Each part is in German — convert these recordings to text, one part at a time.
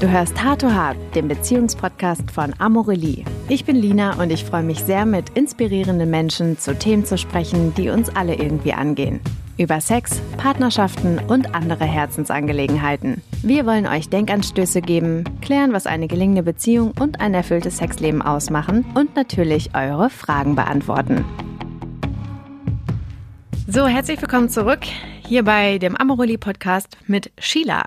Du hörst Hard to Hard, den Beziehungspodcast von Amorelie. Ich bin Lina und ich freue mich sehr, mit inspirierenden Menschen zu Themen zu sprechen, die uns alle irgendwie angehen. Über Sex, Partnerschaften und andere Herzensangelegenheiten. Wir wollen euch Denkanstöße geben, klären, was eine gelingende Beziehung und ein erfülltes Sexleben ausmachen und natürlich eure Fragen beantworten. So, herzlich willkommen zurück hier bei dem Amorelie Podcast mit Sheila.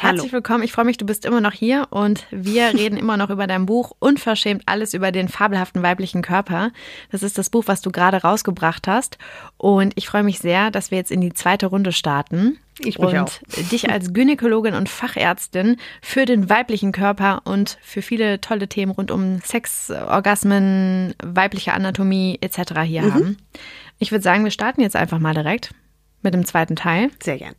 Herzlich Hallo. willkommen. Ich freue mich, du bist immer noch hier und wir reden immer noch über dein Buch Unverschämt alles über den fabelhaften weiblichen Körper. Das ist das Buch, was du gerade rausgebracht hast und ich freue mich sehr, dass wir jetzt in die zweite Runde starten. Ich mich und auch. dich als Gynäkologin und Fachärztin für den weiblichen Körper und für viele tolle Themen rund um Sex, Orgasmen, weibliche Anatomie etc. hier mhm. haben. Ich würde sagen, wir starten jetzt einfach mal direkt mit dem zweiten Teil. Sehr gern.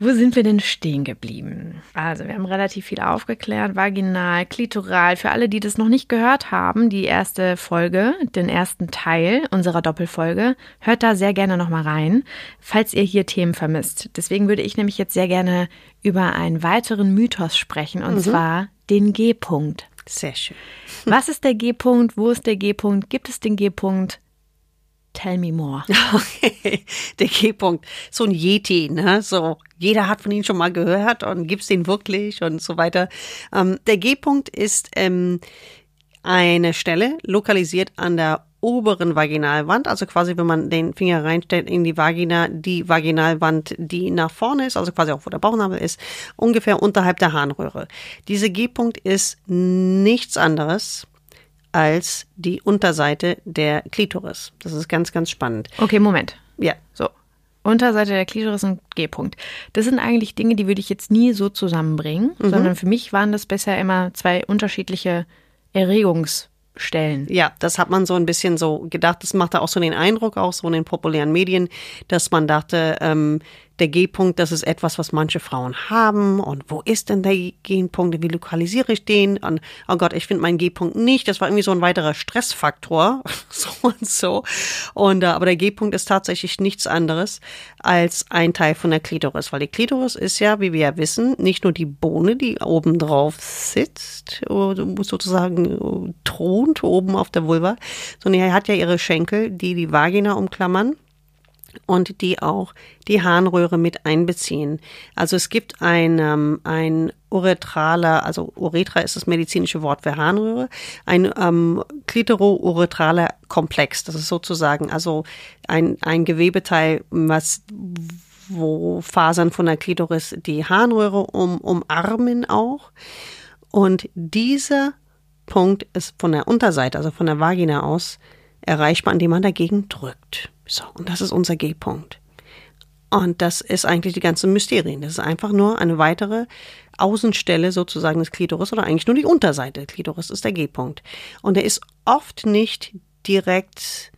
Wo sind wir denn stehen geblieben? Also, wir haben relativ viel aufgeklärt, vaginal, klitoral. Für alle, die das noch nicht gehört haben, die erste Folge, den ersten Teil unserer Doppelfolge, hört da sehr gerne nochmal rein, falls ihr hier Themen vermisst. Deswegen würde ich nämlich jetzt sehr gerne über einen weiteren Mythos sprechen, und mhm. zwar den G-Punkt. Sehr schön. Was ist der G-Punkt? Wo ist der G-Punkt? Gibt es den G-Punkt? Tell me more. Okay. Der G-Punkt. So ein Yeti, ne? So, jeder hat von ihm schon mal gehört und gibt's den wirklich und so weiter. Ähm, der G-Punkt ist ähm, eine Stelle lokalisiert an der oberen Vaginalwand, also quasi, wenn man den Finger reinstellt in die Vagina, die Vaginalwand, die nach vorne ist, also quasi auch wo der Bauchnabel ist, ungefähr unterhalb der Harnröhre. Dieser G-Punkt ist nichts anderes als die Unterseite der Klitoris. Das ist ganz, ganz spannend. Okay, Moment. Ja. So. Unterseite der Klitoris und G-Punkt. Das sind eigentlich Dinge, die würde ich jetzt nie so zusammenbringen, mhm. sondern für mich waren das bisher immer zwei unterschiedliche Erregungsstellen. Ja, das hat man so ein bisschen so gedacht. Das machte auch so den Eindruck, auch so in den populären Medien, dass man dachte, ähm, der G-Punkt, das ist etwas, was manche Frauen haben. Und wo ist denn der G-Punkt? Wie lokalisiere ich den? Und oh Gott, ich finde meinen G-Punkt nicht. Das war irgendwie so ein weiterer Stressfaktor. so und so. Und, äh, aber der G-Punkt ist tatsächlich nichts anderes als ein Teil von der Klitoris. Weil die Klitoris ist ja, wie wir ja wissen, nicht nur die Bohne, die oben drauf sitzt, sozusagen thront oben auf der Vulva, sondern er hat ja ihre Schenkel, die die Vagina umklammern und die auch die Harnröhre mit einbeziehen. Also es gibt ein, ähm, ein uretraler, also Uretra ist das medizinische Wort für Harnröhre, ein ähm, klitoro-uretraler Komplex. Das ist sozusagen also ein, ein Gewebeteil, was wo Fasern von der Klitoris die Harnröhre um, umarmen auch. Und dieser Punkt ist von der Unterseite, also von der Vagina aus, erreichbar, indem man dagegen drückt. So, und das ist unser G-Punkt. Und das ist eigentlich die ganze Mysterien. Das ist einfach nur eine weitere Außenstelle sozusagen des Klitoris oder eigentlich nur die Unterseite des Klitoris ist der G-Punkt. Und der ist oft nicht direkt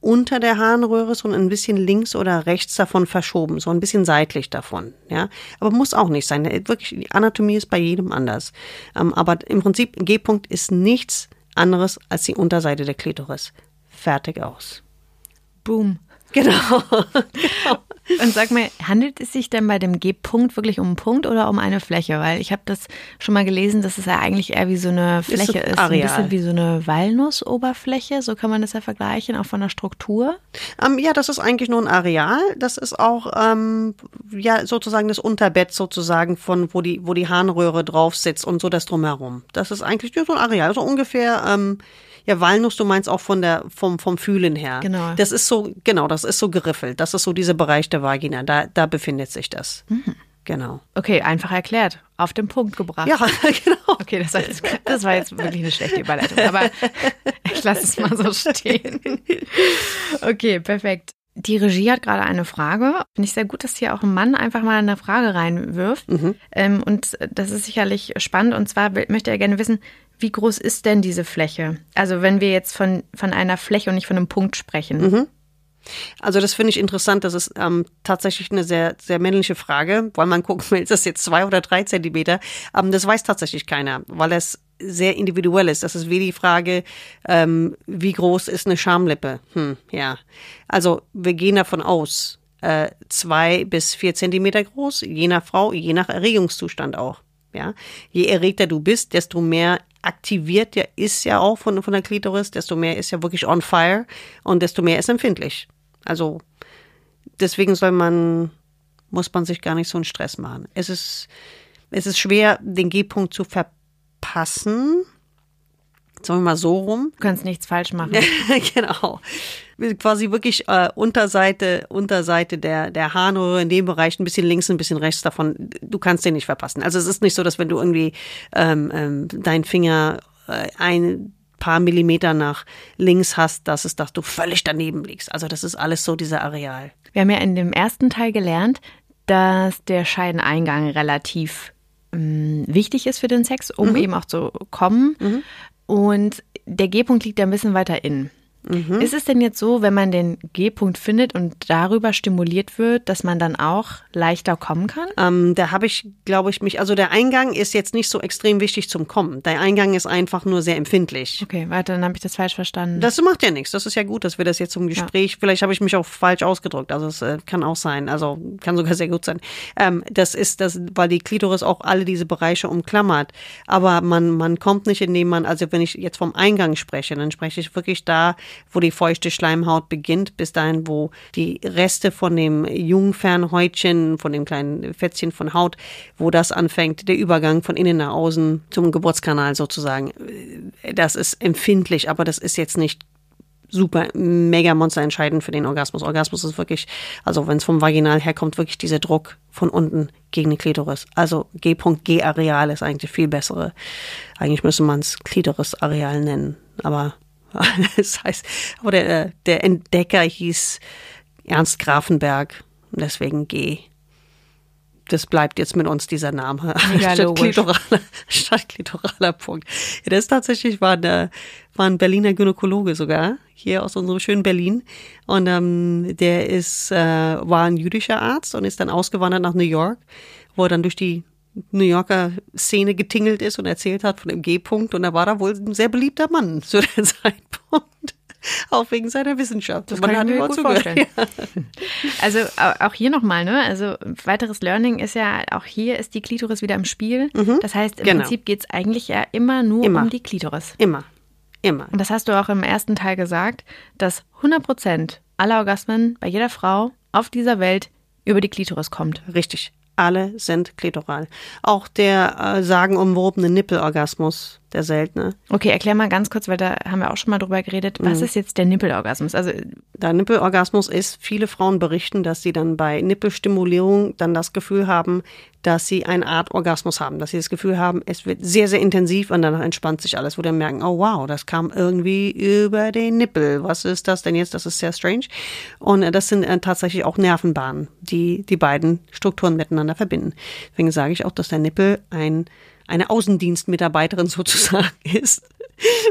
unter der Harnröhre, sondern ein bisschen links oder rechts davon verschoben, so ein bisschen seitlich davon, ja. Aber muss auch nicht sein. Wirklich, die Anatomie ist bei jedem anders. Ähm, aber im Prinzip, G-Punkt ist nichts anderes als die Unterseite der Klitoris. Fertig aus. Boom. Genau. genau. Und sag mal, handelt es sich denn bei dem G-Punkt wirklich um einen Punkt oder um eine Fläche? Weil ich habe das schon mal gelesen, dass es ja eigentlich eher wie so eine Fläche ist. ist ein bisschen wie so eine Walnussoberfläche, so kann man das ja vergleichen, auch von der Struktur. Ähm, ja, das ist eigentlich nur ein Areal. Das ist auch ähm, ja sozusagen das Unterbett sozusagen von, wo die, wo die Harnröhre drauf sitzt und so das drumherum. Das ist eigentlich nur so ein Areal, so ungefähr. Ähm, ja, Walnuss, du meinst auch von der, vom, vom Fühlen her. Genau. Das ist so, genau, das ist so geriffelt. Das ist so dieser Bereich der Vagina. Da, da befindet sich das. Mhm. Genau. Okay, einfach erklärt. Auf den Punkt gebracht. Ja, genau. Okay, das war, jetzt, das war jetzt wirklich eine schlechte Überleitung, aber ich lasse es mal so stehen. Okay, perfekt. Die Regie hat gerade eine Frage. Finde ich sehr gut, dass hier auch ein Mann einfach mal eine Frage reinwirft. Mhm. Ähm, und das ist sicherlich spannend. Und zwar möchte er gerne wissen, wie groß ist denn diese Fläche? Also wenn wir jetzt von, von einer Fläche und nicht von einem Punkt sprechen. Mhm. Also das finde ich interessant. Das ist ähm, tatsächlich eine sehr, sehr männliche Frage, weil man gucken ist das jetzt zwei oder drei Zentimeter? Ähm, das weiß tatsächlich keiner, weil es sehr individuell ist. Das ist wie die Frage, ähm, wie groß ist eine Schamlippe? Hm, ja. Also wir gehen davon aus, äh, zwei bis vier Zentimeter groß, je nach Frau, je nach Erregungszustand auch. Ja, je erregter du bist, desto mehr aktiviert ja ist ja auch von, von der Klitoris, desto mehr ist ja wirklich on fire und desto mehr ist empfindlich. Also deswegen soll man, muss man sich gar nicht so einen Stress machen. Es ist, es ist schwer, den G-Punkt zu verpassen. Sagen wir mal so rum. Du kannst nichts falsch machen. genau. Quasi wirklich äh, Unterseite, Unterseite der, der Harnröhre in dem Bereich, ein bisschen links, ein bisschen rechts davon. Du kannst den nicht verpassen. Also es ist nicht so, dass wenn du irgendwie ähm, ähm, deinen Finger äh, ein paar Millimeter nach links hast, dass es, dass du völlig daneben liegst. Also das ist alles so dieser Areal. Wir haben ja in dem ersten Teil gelernt, dass der Scheideneingang relativ ähm, wichtig ist für den Sex, um mhm. eben auch zu kommen. Mhm. Und der G-Punkt liegt ja ein bisschen weiter innen. Mhm. Ist es denn jetzt so, wenn man den G-Punkt findet und darüber stimuliert wird, dass man dann auch leichter kommen kann? Ähm, da habe ich, glaube ich, mich, also der Eingang ist jetzt nicht so extrem wichtig zum Kommen. Der Eingang ist einfach nur sehr empfindlich. Okay, warte, dann habe ich das falsch verstanden. Das macht ja nichts. Das ist ja gut, dass wir das jetzt zum Gespräch, ja. vielleicht habe ich mich auch falsch ausgedrückt. Also es äh, kann auch sein. Also kann sogar sehr gut sein. Ähm, das ist das, weil die Klitoris auch alle diese Bereiche umklammert. Aber man, man kommt nicht, indem man, also wenn ich jetzt vom Eingang spreche, dann spreche ich wirklich da, wo die feuchte Schleimhaut beginnt, bis dahin, wo die Reste von dem Jungfernhäutchen, von dem kleinen Fetzchen von Haut, wo das anfängt, der Übergang von innen nach außen zum Geburtskanal sozusagen. Das ist empfindlich, aber das ist jetzt nicht super mega monster entscheidend für den Orgasmus. Orgasmus ist wirklich, also wenn es vom Vaginal herkommt, wirklich dieser Druck von unten gegen die Klitoris. Also G-Punkt G-Areal ist eigentlich viel bessere. Eigentlich müsste man es Klitoris-Areal nennen, aber das heißt, aber der, der Entdecker hieß Ernst Grafenberg, deswegen G. Das bleibt jetzt mit uns dieser Name. Ja, statt, klitoraler, statt klitoraler Punkt. Ja, das tatsächlich war, der, war ein Berliner Gynäkologe sogar, hier aus unserem schönen Berlin. Und ähm, der ist, äh, war ein jüdischer Arzt und ist dann ausgewandert nach New York, wo er dann durch die New Yorker Szene getingelt ist und erzählt hat von dem G-Punkt. Und da war da wohl ein sehr beliebter Mann zu dem Zeitpunkt. Auch wegen seiner Wissenschaft. Das Man kann ich mir gut vorstellen. Ja. Also auch hier nochmal, ne? Also weiteres Learning ist ja, auch hier ist die Klitoris wieder im Spiel. Mhm. Das heißt, im genau. Prinzip geht es eigentlich ja immer nur immer. um die Klitoris. Immer. Immer. Und das hast du auch im ersten Teil gesagt, dass 100 Prozent aller Orgasmen bei jeder Frau auf dieser Welt über die Klitoris kommt. Richtig alle sind klitoral. Auch der äh, sagenumwobene Nippelorgasmus der seltene. Okay, erklär mal ganz kurz, weil da haben wir auch schon mal drüber geredet. Was mhm. ist jetzt der Nippelorgasmus? Also der Nippelorgasmus ist, viele Frauen berichten, dass sie dann bei Nippelstimulierung dann das Gefühl haben, dass sie eine Art Orgasmus haben, dass sie das Gefühl haben, es wird sehr, sehr intensiv und danach entspannt sich alles, wo dann merken, oh wow, das kam irgendwie über den Nippel. Was ist das denn jetzt? Das ist sehr strange. Und äh, das sind äh, tatsächlich auch Nervenbahnen, die die beiden Strukturen miteinander verbinden. Deswegen sage ich auch, dass der Nippel ein eine Außendienstmitarbeiterin sozusagen ist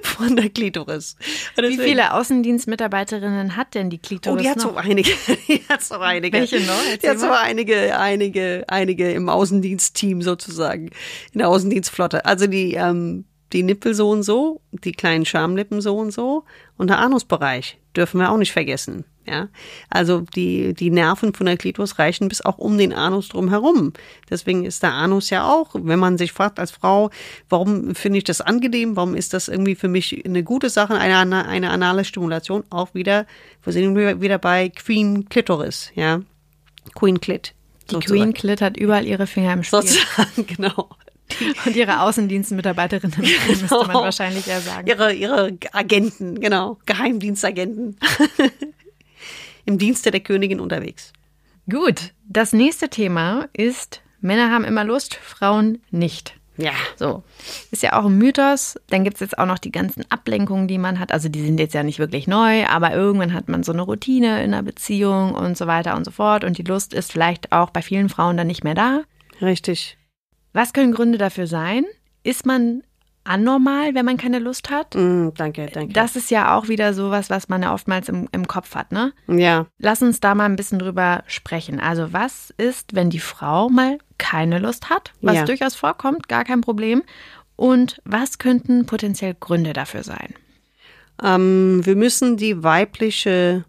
von der Klitoris. Wie viele Außendienstmitarbeiterinnen hat denn die Klitoris? Oh, die hat so einige. Die hat so einige. Welche noch? Erzähl die hat so einige, einige, einige im Außendienstteam sozusagen, in der Außendienstflotte. Also die, ähm, die Nippel so und so, die kleinen Schamlippen so und so und der Anusbereich dürfen wir auch nicht vergessen. Ja, also die, die Nerven von der Klitoris reichen bis auch um den Anus drum herum. Deswegen ist der Anus ja auch, wenn man sich fragt als Frau, warum finde ich das angenehm, warum ist das irgendwie für mich eine gute Sache, eine, eine anale Stimulation, auch wieder, wir sind wieder bei Queen Clitoris, ja, Queen Clit. Die sozusagen. Queen Clit hat überall ihre Finger im Spiel. Sozusagen, genau. Und ihre Außendienstmitarbeiterinnen, genau. müsste man genau. wahrscheinlich eher sagen. Ihre, ihre Agenten, genau, Geheimdienstagenten. Im Dienste der Königin unterwegs. Gut, das nächste Thema ist, Männer haben immer Lust, Frauen nicht. Ja. So. Ist ja auch ein Mythos. Dann gibt es jetzt auch noch die ganzen Ablenkungen, die man hat. Also die sind jetzt ja nicht wirklich neu, aber irgendwann hat man so eine Routine in einer Beziehung und so weiter und so fort. Und die Lust ist vielleicht auch bei vielen Frauen dann nicht mehr da. Richtig. Was können Gründe dafür sein? Ist man anormal, wenn man keine Lust hat? Mm, danke, danke. Das ist ja auch wieder sowas, was man ja oftmals im, im Kopf hat, ne? Ja. Lass uns da mal ein bisschen drüber sprechen. Also was ist, wenn die Frau mal keine Lust hat, was ja. durchaus vorkommt, gar kein Problem. Und was könnten potenziell Gründe dafür sein? Ähm, wir müssen die weibliche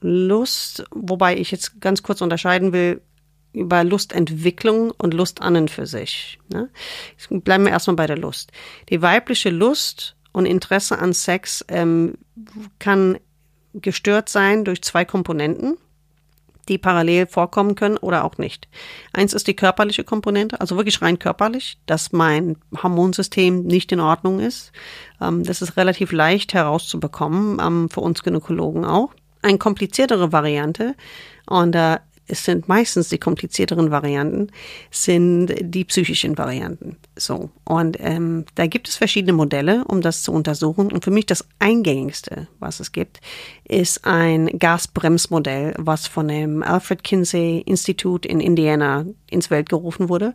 Lust, wobei ich jetzt ganz kurz unterscheiden will, über Lustentwicklung und Lust an und für sich. Ne? Bleiben wir erstmal bei der Lust. Die weibliche Lust und Interesse an Sex ähm, kann gestört sein durch zwei Komponenten die parallel vorkommen können oder auch nicht. Eins ist die körperliche Komponente, also wirklich rein körperlich, dass mein Hormonsystem nicht in Ordnung ist. Ähm, das ist relativ leicht herauszubekommen, ähm, für uns Gynäkologen auch. Eine kompliziertere Variante, und da es sind meistens die komplizierteren Varianten, sind die psychischen Varianten. So. Und ähm, da gibt es verschiedene Modelle, um das zu untersuchen. Und für mich das eingängigste, was es gibt, ist ein Gasbremsmodell, was von dem Alfred Kinsey Institut in Indiana ins Welt gerufen wurde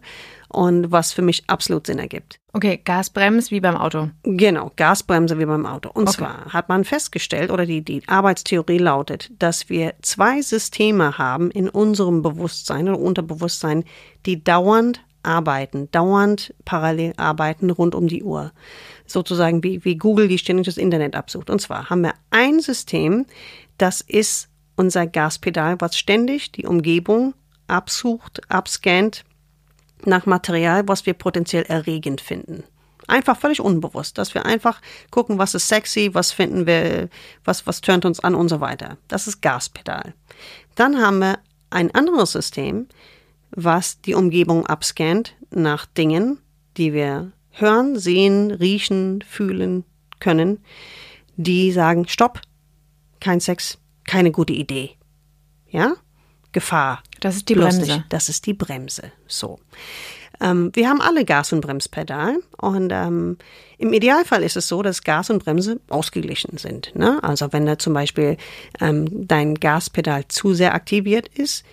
und was für mich absolut Sinn ergibt. Okay, Gasbremse wie beim Auto. Genau, Gasbremse wie beim Auto. Und okay. zwar hat man festgestellt, oder die, die Arbeitstheorie lautet, dass wir zwei Systeme haben in unserem Bewusstsein oder Unterbewusstsein, die dauernd arbeiten, dauernd parallel arbeiten rund um die Uhr. Sozusagen wie, wie Google, die ständig das Internet absucht. Und zwar haben wir ein System, das ist unser Gaspedal, was ständig die Umgebung absucht, abscannt, nach Material, was wir potenziell erregend finden. Einfach völlig unbewusst, dass wir einfach gucken, was ist sexy, was finden wir, was, was turnt uns an und so weiter. Das ist Gaspedal. Dann haben wir ein anderes System, was die Umgebung abscannt nach Dingen, die wir hören, sehen, riechen, fühlen können, die sagen, stopp, kein Sex, keine gute Idee. Ja? Gefahr. Das ist die Bremse. Lustig. Das ist die Bremse. So. Ähm, wir haben alle Gas- und Bremspedal und ähm, im Idealfall ist es so, dass Gas und Bremse ausgeglichen sind. Ne? Also wenn da zum Beispiel ähm, dein Gaspedal zu sehr aktiviert ist,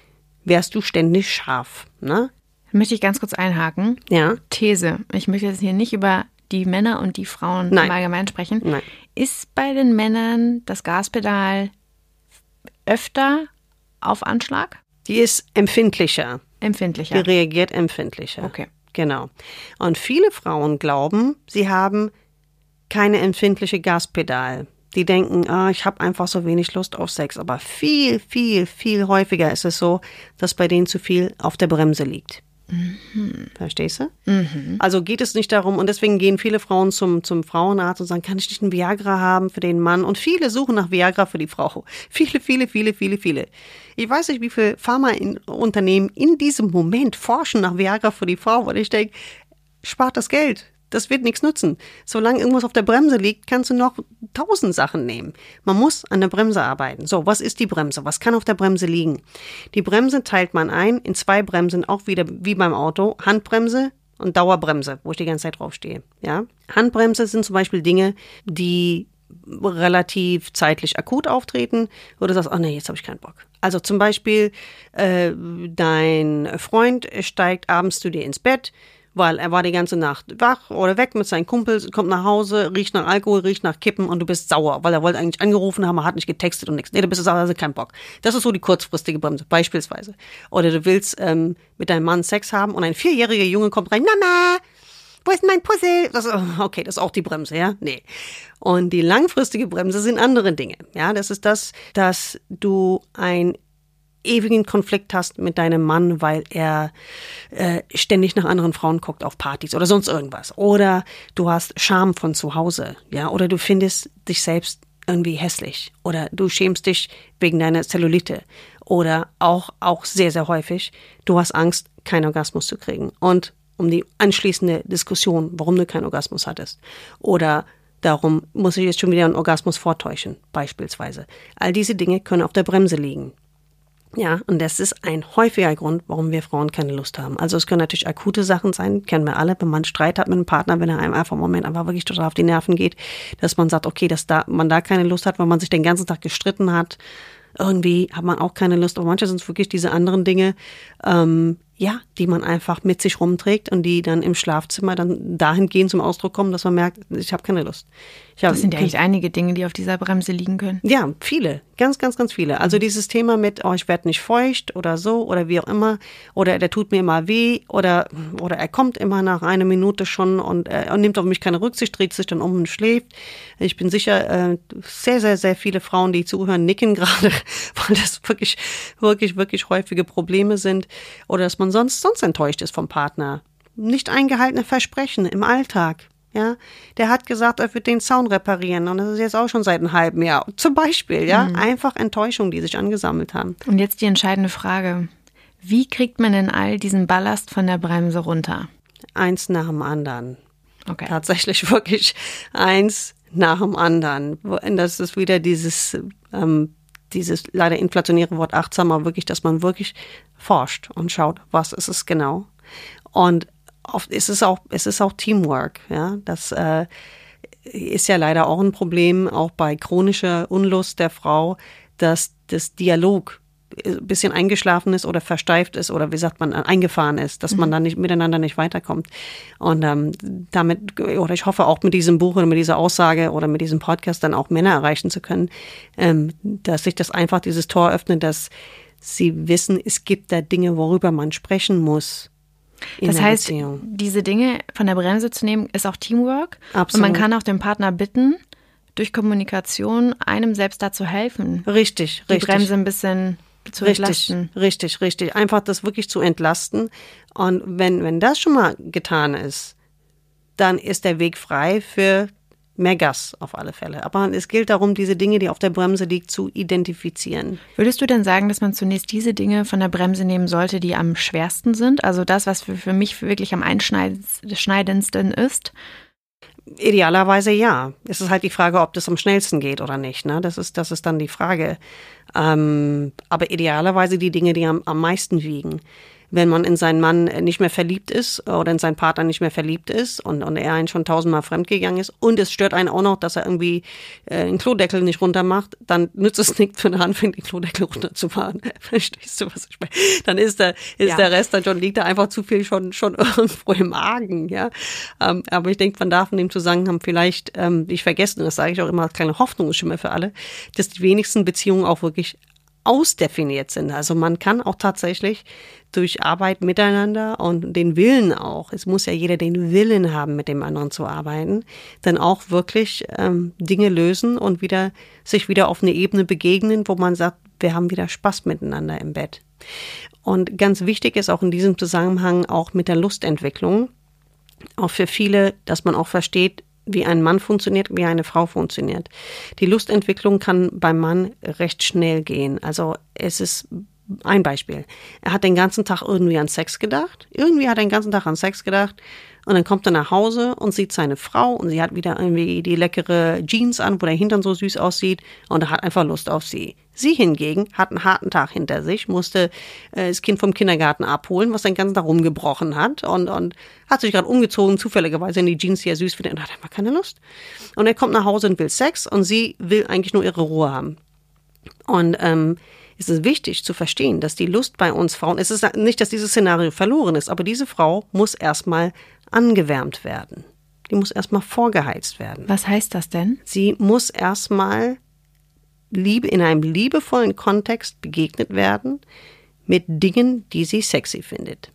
wärst du ständig scharf. Ne? Möchte ich ganz kurz einhaken. Ja. These. Ich möchte jetzt hier nicht über die Männer und die Frauen Nein. im Allgemeinen sprechen. Nein. Ist bei den Männern das Gaspedal öfter auf Anschlag? Die ist empfindlicher. Empfindlicher. Die reagiert empfindlicher. Okay. Genau. Und viele Frauen glauben, sie haben keine empfindliche Gaspedal. Die denken, ah, ich habe einfach so wenig Lust auf Sex. Aber viel, viel, viel häufiger ist es so, dass bei denen zu viel auf der Bremse liegt. Mhm. Verstehst du? Mhm. Also geht es nicht darum, und deswegen gehen viele Frauen zum, zum Frauenarzt und sagen, kann ich nicht ein Viagra haben für den Mann? Und viele suchen nach Viagra für die Frau. Viele, viele, viele, viele, viele. Ich weiß nicht, wie viele Pharmaunternehmen in diesem Moment forschen nach Viagra für die Frau, weil ich denke, spart das Geld. Das wird nichts nutzen. Solange irgendwas auf der Bremse liegt, kannst du noch tausend Sachen nehmen. Man muss an der Bremse arbeiten. So, was ist die Bremse? Was kann auf der Bremse liegen? Die Bremse teilt man ein in zwei Bremsen, auch wieder wie beim Auto. Handbremse und Dauerbremse, wo ich die ganze Zeit draufstehe. Ja? Handbremse sind zum Beispiel Dinge, die relativ zeitlich akut auftreten, wo du sagst, oh nee, jetzt habe ich keinen Bock. Also zum Beispiel, äh, dein Freund steigt abends zu dir ins Bett, weil er war die ganze Nacht wach oder weg mit seinen Kumpels, kommt nach Hause, riecht nach Alkohol, riecht nach Kippen und du bist sauer, weil er wollte eigentlich angerufen haben, er hat nicht getextet und nichts. Nee, du bist sauer, also kein Bock. Das ist so die kurzfristige Bremse, beispielsweise. Oder du willst ähm, mit deinem Mann Sex haben und ein vierjähriger Junge kommt rein, Mama, wo ist mein Puzzle? Das, okay, das ist auch die Bremse, ja? Nee. Und die langfristige Bremse sind andere Dinge. Ja, das ist das, dass du ein ewigen Konflikt hast mit deinem Mann, weil er äh, ständig nach anderen Frauen guckt auf Partys oder sonst irgendwas. Oder du hast Scham von zu Hause, ja, oder du findest dich selbst irgendwie hässlich oder du schämst dich wegen deiner Zellulite oder auch auch sehr sehr häufig du hast Angst keinen Orgasmus zu kriegen und um die anschließende Diskussion, warum du keinen Orgasmus hattest oder darum muss ich jetzt schon wieder einen Orgasmus vortäuschen beispielsweise. All diese Dinge können auf der Bremse liegen. Ja, und das ist ein häufiger Grund, warum wir Frauen keine Lust haben. Also es können natürlich akute Sachen sein, kennen wir alle, wenn man Streit hat mit einem Partner, wenn er einem einfach im Moment einfach wirklich total auf die Nerven geht, dass man sagt, okay, dass da, man da keine Lust hat, weil man sich den ganzen Tag gestritten hat. Irgendwie hat man auch keine Lust, aber manche sind es wirklich diese anderen Dinge, ähm, ja, die man einfach mit sich rumträgt und die dann im Schlafzimmer dann dahingehend zum Ausdruck kommen, dass man merkt, ich habe keine Lust. Hab, das sind ja echt einige Dinge, die auf dieser Bremse liegen können. Ja, viele, Ganz, ganz, ganz viele. Also dieses Thema mit, oh, ich werde nicht feucht oder so oder wie auch immer oder der tut mir immer weh oder, oder er kommt immer nach einer Minute schon und er nimmt auf mich keine Rücksicht, dreht sich dann um und schläft. Ich bin sicher, äh, sehr, sehr, sehr viele Frauen, die zuhören, nicken gerade, weil das wirklich, wirklich, wirklich häufige Probleme sind oder dass man sonst, sonst enttäuscht ist vom Partner. Nicht eingehaltene Versprechen im Alltag. Ja, der hat gesagt, er wird den Zaun reparieren und das ist jetzt auch schon seit einem halben Jahr. Zum Beispiel, ja, mhm. einfach Enttäuschungen, die sich angesammelt haben. Und jetzt die entscheidende Frage. Wie kriegt man denn all diesen Ballast von der Bremse runter? Eins nach dem anderen. Okay. Tatsächlich wirklich eins nach dem anderen. Und das ist wieder dieses, ähm, dieses leider inflationäre Wort achtsamer, wirklich, dass man wirklich forscht und schaut, was ist es genau. Und oft ist es auch, es ist auch Teamwork, ja. Das äh, ist ja leider auch ein Problem, auch bei chronischer Unlust der Frau, dass das Dialog ein bisschen eingeschlafen ist oder versteift ist oder wie sagt man, eingefahren ist, dass man mhm. dann nicht miteinander nicht weiterkommt. Und ähm, damit, oder ich hoffe auch mit diesem Buch oder mit dieser Aussage oder mit diesem Podcast dann auch Männer erreichen zu können, ähm, dass sich das einfach dieses Tor öffnet, dass sie wissen, es gibt da Dinge, worüber man sprechen muss das heißt, Beziehung. diese Dinge von der Bremse zu nehmen, ist auch Teamwork. Absolut. Und man kann auch den Partner bitten, durch Kommunikation einem selbst dazu helfen. Richtig, die richtig. Die Bremse ein bisschen zu richtig, entlasten. Richtig, richtig. Einfach das wirklich zu entlasten. Und wenn, wenn das schon mal getan ist, dann ist der Weg frei für mehr Gas auf alle Fälle. Aber es gilt darum, diese Dinge, die auf der Bremse liegen, zu identifizieren. Würdest du denn sagen, dass man zunächst diese Dinge von der Bremse nehmen sollte, die am schwersten sind? Also das, was für, für mich wirklich am einschneidendsten ist? Idealerweise ja. Es ist halt die Frage, ob das am schnellsten geht oder nicht. Ne? Das, ist, das ist dann die Frage. Ähm, aber idealerweise die Dinge, die am, am meisten wiegen wenn man in seinen Mann nicht mehr verliebt ist oder in seinen Partner nicht mehr verliebt ist und, und er einen schon tausendmal fremdgegangen ist und es stört einen auch noch, dass er irgendwie äh, einen Klodeckel nicht runter macht, dann nützt es nichts, wenn er anfängt, den Klodeckel runterzufahren. Verstehst du, was ich meine? Dann ist der, ist ja. der Rest dann schon, liegt da einfach zu viel schon, schon irgendwo im Argen, ja. Ähm, aber ich denke, man darf in dem Zusammenhang vielleicht ähm, nicht vergessen, das sage ich auch immer, keine Hoffnung ist schon mehr für alle, dass die wenigsten Beziehungen auch wirklich ausdefiniert sind. Also man kann auch tatsächlich durch Arbeit miteinander und den Willen auch, es muss ja jeder den Willen haben, mit dem anderen zu arbeiten, dann auch wirklich ähm, Dinge lösen und wieder sich wieder auf eine Ebene begegnen, wo man sagt, wir haben wieder Spaß miteinander im Bett. Und ganz wichtig ist auch in diesem Zusammenhang auch mit der Lustentwicklung, auch für viele, dass man auch versteht, wie ein Mann funktioniert, wie eine Frau funktioniert. Die Lustentwicklung kann beim Mann recht schnell gehen. Also es ist ein Beispiel. Er hat den ganzen Tag irgendwie an Sex gedacht. Irgendwie hat er den ganzen Tag an Sex gedacht. Und dann kommt er nach Hause und sieht seine Frau und sie hat wieder irgendwie die leckere Jeans an, wo der Hintern so süß aussieht und er hat einfach Lust auf sie. Sie hingegen hat einen harten Tag hinter sich, musste äh, das Kind vom Kindergarten abholen, was den ganzen Tag rumgebrochen hat und, und hat sich gerade umgezogen, zufälligerweise in die Jeans, die er süß findet und hat einfach keine Lust. Und er kommt nach Hause und will Sex und sie will eigentlich nur ihre Ruhe haben. Und ähm, ist es wichtig zu verstehen, dass die Lust bei uns Frauen, es ist nicht, dass dieses Szenario verloren ist, aber diese Frau muss erstmal angewärmt werden. Die muss erstmal vorgeheizt werden. Was heißt das denn? Sie muss erstmal Liebe in einem liebevollen Kontext begegnet werden mit Dingen, die sie sexy findet.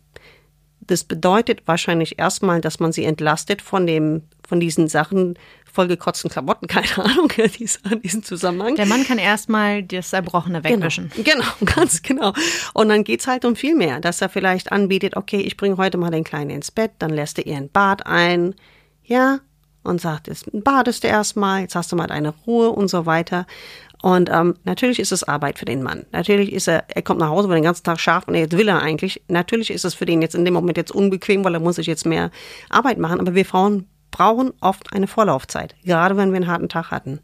Das bedeutet wahrscheinlich erstmal, dass man sie entlastet von dem, von diesen Sachen, vollgekotzten Klamotten, keine Ahnung, in diesem Zusammenhang. Der Mann kann erstmal das Erbrochene genau. wegwischen. Genau, genau, ganz genau. Und dann geht's halt um viel mehr, dass er vielleicht anbietet, okay, ich bringe heute mal den Kleinen ins Bett, dann lässt er ihr ein Bad ein, ja, und sagt, jetzt badest du erstmal, jetzt hast du mal deine Ruhe und so weiter. Und ähm, natürlich ist es Arbeit für den Mann. Natürlich ist er, er kommt nach Hause, weil den ganzen Tag scharf und jetzt will er eigentlich. Natürlich ist es für den jetzt in dem Moment jetzt unbequem, weil er muss sich jetzt mehr Arbeit machen. Aber wir Frauen brauchen oft eine Vorlaufzeit, gerade wenn wir einen harten Tag hatten.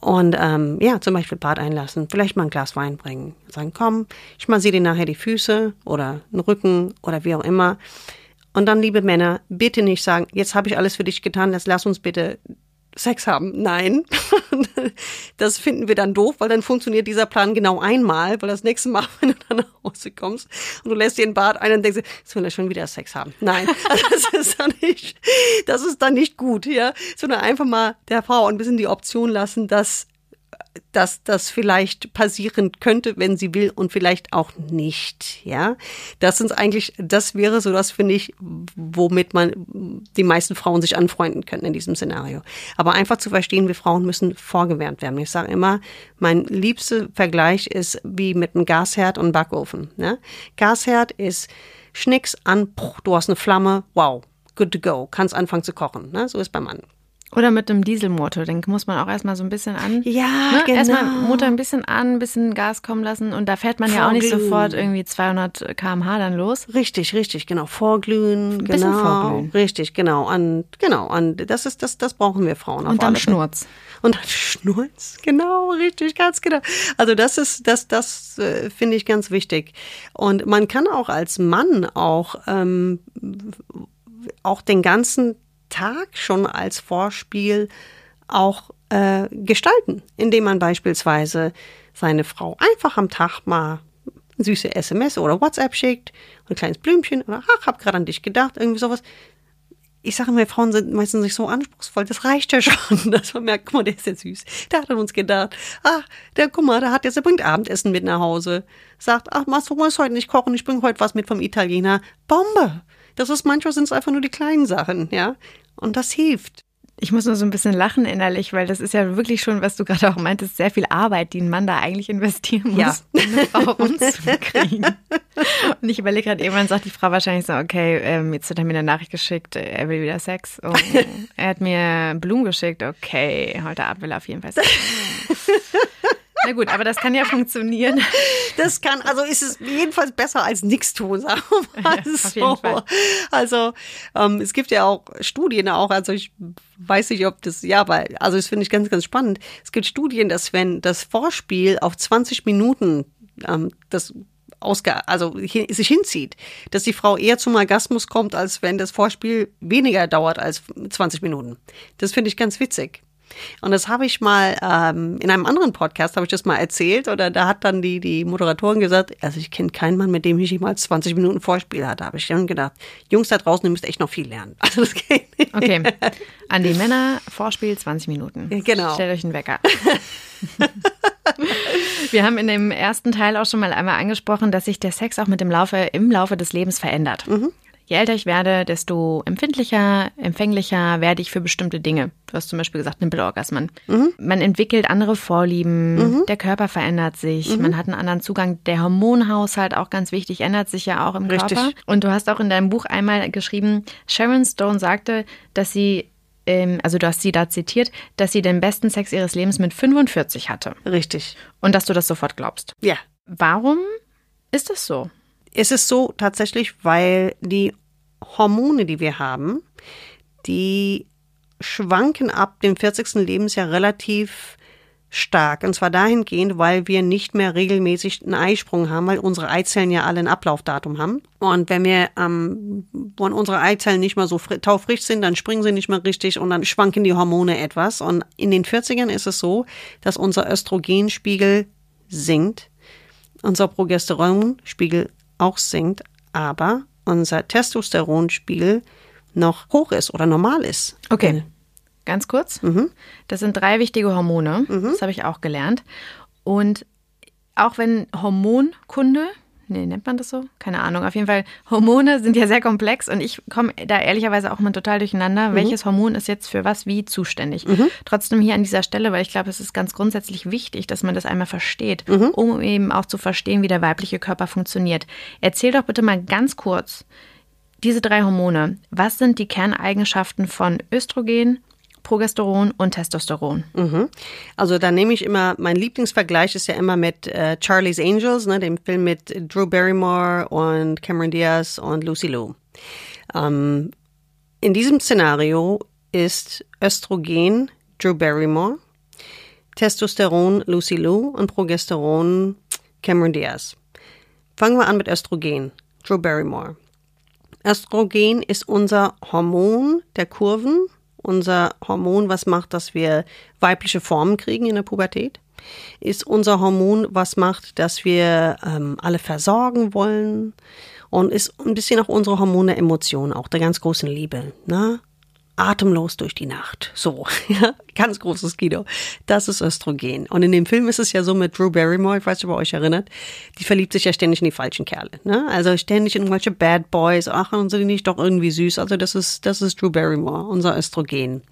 Und ähm, ja, zum Beispiel Bad einlassen, vielleicht mal ein Glas Wein bringen. Sagen, komm, ich massiere dir nachher die Füße oder den Rücken oder wie auch immer. Und dann, liebe Männer, bitte nicht sagen, jetzt habe ich alles für dich getan, jetzt lass uns bitte Sex haben. Nein, das finden wir dann doof, weil dann funktioniert dieser Plan genau einmal, weil das nächste Mal, wenn du dann nach Hause kommst und du lässt dir ein Bad ein und denkst, jetzt will er schon wieder Sex haben. Nein, das ist dann nicht, das ist dann nicht gut, ja, sondern einfach mal der Frau ein bisschen die Option lassen, dass dass das vielleicht passieren könnte, wenn sie will und vielleicht auch nicht, ja. Das sind eigentlich, das wäre so das, finde ich, womit man die meisten Frauen sich anfreunden können in diesem Szenario. Aber einfach zu verstehen, wir Frauen müssen vorgewärmt werden. Ich sage immer, mein liebster Vergleich ist wie mit einem Gasherd und Backofen. Ne? Gasherd ist Schnicks an, du hast eine Flamme, wow, good to go, kannst anfangen zu kochen. Ne? So ist beim Mann. Oder mit dem Dieselmotor, den muss man auch erstmal so ein bisschen an. Ja, ne? genau. Erstmal Motor ein bisschen an, ein bisschen Gas kommen lassen und da fährt man ja auch nicht Vorglühen. sofort irgendwie 200 km/h dann los. Richtig, richtig, genau. Vorglühen, genau. bisschen vorglühen. Richtig, genau. An, genau. An, das ist, das, das brauchen wir Frauen. auf Und dann. Schnurz. Und dann Schnurz, genau, richtig, ganz genau. Also das ist, das, das äh, finde ich ganz wichtig. Und man kann auch als Mann auch, ähm, auch den ganzen Tag schon als Vorspiel auch äh, gestalten, indem man beispielsweise seine Frau einfach am Tag mal süße SMS oder WhatsApp schickt, ein kleines Blümchen oder ach, hab gerade an dich gedacht, irgendwie sowas ich sage immer, Frauen sind meistens nicht so anspruchsvoll. Das reicht ja schon, dass man merkt, guck mal, der ist ja süß. Der hat an uns gedacht. Ah, der, guck mal, der hat jetzt, der bringt Abendessen mit nach Hause. Sagt, ach, Mast, du musst heute nicht kochen, ich bringe heute was mit vom Italiener. Bombe! Das ist, manchmal sind es einfach nur die kleinen Sachen, ja. Und das hilft. Ich muss nur so ein bisschen lachen innerlich, weil das ist ja wirklich schon, was du gerade auch meintest, sehr viel Arbeit, die ein Mann da eigentlich investieren muss, Ja. um eine Frau rumzukriegen. Und ich überlege gerade, irgendwann sagt die Frau wahrscheinlich so, okay, ähm, jetzt hat er mir eine Nachricht geschickt, er will wieder Sex. Oh, er hat mir Blumen geschickt, okay, heute Abend will er auf jeden Fall Sex. Na gut, aber das kann ja funktionieren. Das kann, also ist es jedenfalls besser als nichts tun, sagen wir mal Ja, auf so. jeden Fall. Also ähm, es gibt ja auch Studien auch, also ich weiß nicht, ob das, ja, aber also das finde ich ganz, ganz spannend. Es gibt Studien, dass wenn das Vorspiel auf 20 Minuten ähm, das ausge, also hi- sich hinzieht, dass die Frau eher zum Orgasmus kommt, als wenn das Vorspiel weniger dauert als 20 Minuten. Das finde ich ganz witzig. Und das habe ich mal ähm, in einem anderen Podcast habe ich das mal erzählt oder da hat dann die die Moderatorin gesagt, also ich kenne keinen Mann, mit dem ich jemals 20 Minuten Vorspiel hatte. Da habe ich dann gedacht, Jungs da draußen, ihr müsst echt noch viel lernen. Also das geht nicht. Okay, an die Männer, Vorspiel 20 Minuten. Genau. Stellt euch einen Wecker. Wir haben in dem ersten Teil auch schon mal einmal angesprochen, dass sich der Sex auch mit dem Laufe, im Laufe des Lebens verändert. Je älter ich werde, desto empfindlicher, empfänglicher werde ich für bestimmte Dinge. Du hast zum Beispiel gesagt, Nippelorgasmen. Man entwickelt andere Vorlieben, der Körper verändert sich, man hat einen anderen Zugang. Der Hormonhaushalt, auch ganz wichtig, ändert sich ja auch im Richtig. Körper. Und du hast auch in deinem Buch einmal geschrieben, Sharon Stone sagte, dass sie, ähm, also du hast sie da zitiert, dass sie den besten Sex ihres Lebens mit 45 hatte. Richtig. Und dass du das sofort glaubst. Ja. Warum ist das so? Es ist so tatsächlich, weil die Hormone, die wir haben, die schwanken ab dem 40. Lebensjahr relativ stark. Und zwar dahingehend, weil wir nicht mehr regelmäßig einen Eisprung haben, weil unsere Eizellen ja alle ein Ablaufdatum haben. Und wenn wir, ähm, wenn unsere Eizellen nicht mehr so fri- taufrisch sind, dann springen sie nicht mehr richtig und dann schwanken die Hormone etwas. Und in den 40ern ist es so, dass unser Östrogenspiegel sinkt, unser Progesteronspiegel auch sinkt, aber unser Testosteronspiegel noch hoch ist oder normal ist. Okay, ganz kurz. Das sind drei wichtige Hormone. Das habe ich auch gelernt. Und auch wenn Hormonkunde, nee, nennt man das so? Keine Ahnung. Auf jeden Fall, Hormone sind ja sehr komplex und ich komme da ehrlicherweise auch mal total durcheinander. Welches Hormon ist jetzt für was wie zuständig? Trotzdem hier an dieser Stelle, weil ich glaube, es ist ganz grundsätzlich wichtig, dass man das einmal versteht, um eben auch zu verstehen, wie der weibliche Körper funktioniert. Erzähl doch bitte mal ganz kurz, diese drei Hormone, was sind die Kerneigenschaften von Östrogen, Progesteron und Testosteron? Mhm. Also da nehme ich immer, mein Lieblingsvergleich ist ja immer mit äh, Charlie's Angels, ne, dem Film mit Drew Barrymore und Cameron Diaz und Lucy Liu. Ähm, in diesem Szenario ist Östrogen Drew Barrymore, Testosteron Lucy Liu und Progesteron Cameron Diaz. Fangen wir an mit Östrogen, Drew Barrymore. Östrogen ist unser Hormon der Kurven, unser Hormon, was macht, dass wir weibliche Formen kriegen in der Pubertät. Ist unser Hormon, was macht, dass wir ähm, alle versorgen wollen. Und ist ein bisschen auch unsere Hormone Emotionen, auch der ganz großen Liebe. Ne? Atemlos durch die Nacht. So, ja, ganz großes Kino. Das ist Östrogen. Und in dem Film ist es ja so mit Drew Barrymore, ich weiß nicht, ob ihr euch erinnert, die verliebt sich ja ständig in die falschen Kerle. Ne? Also ständig in irgendwelche Bad Boys. Ach, und sind die nicht doch irgendwie süß? Also das ist, das ist Drew Barrymore, unser Östrogen.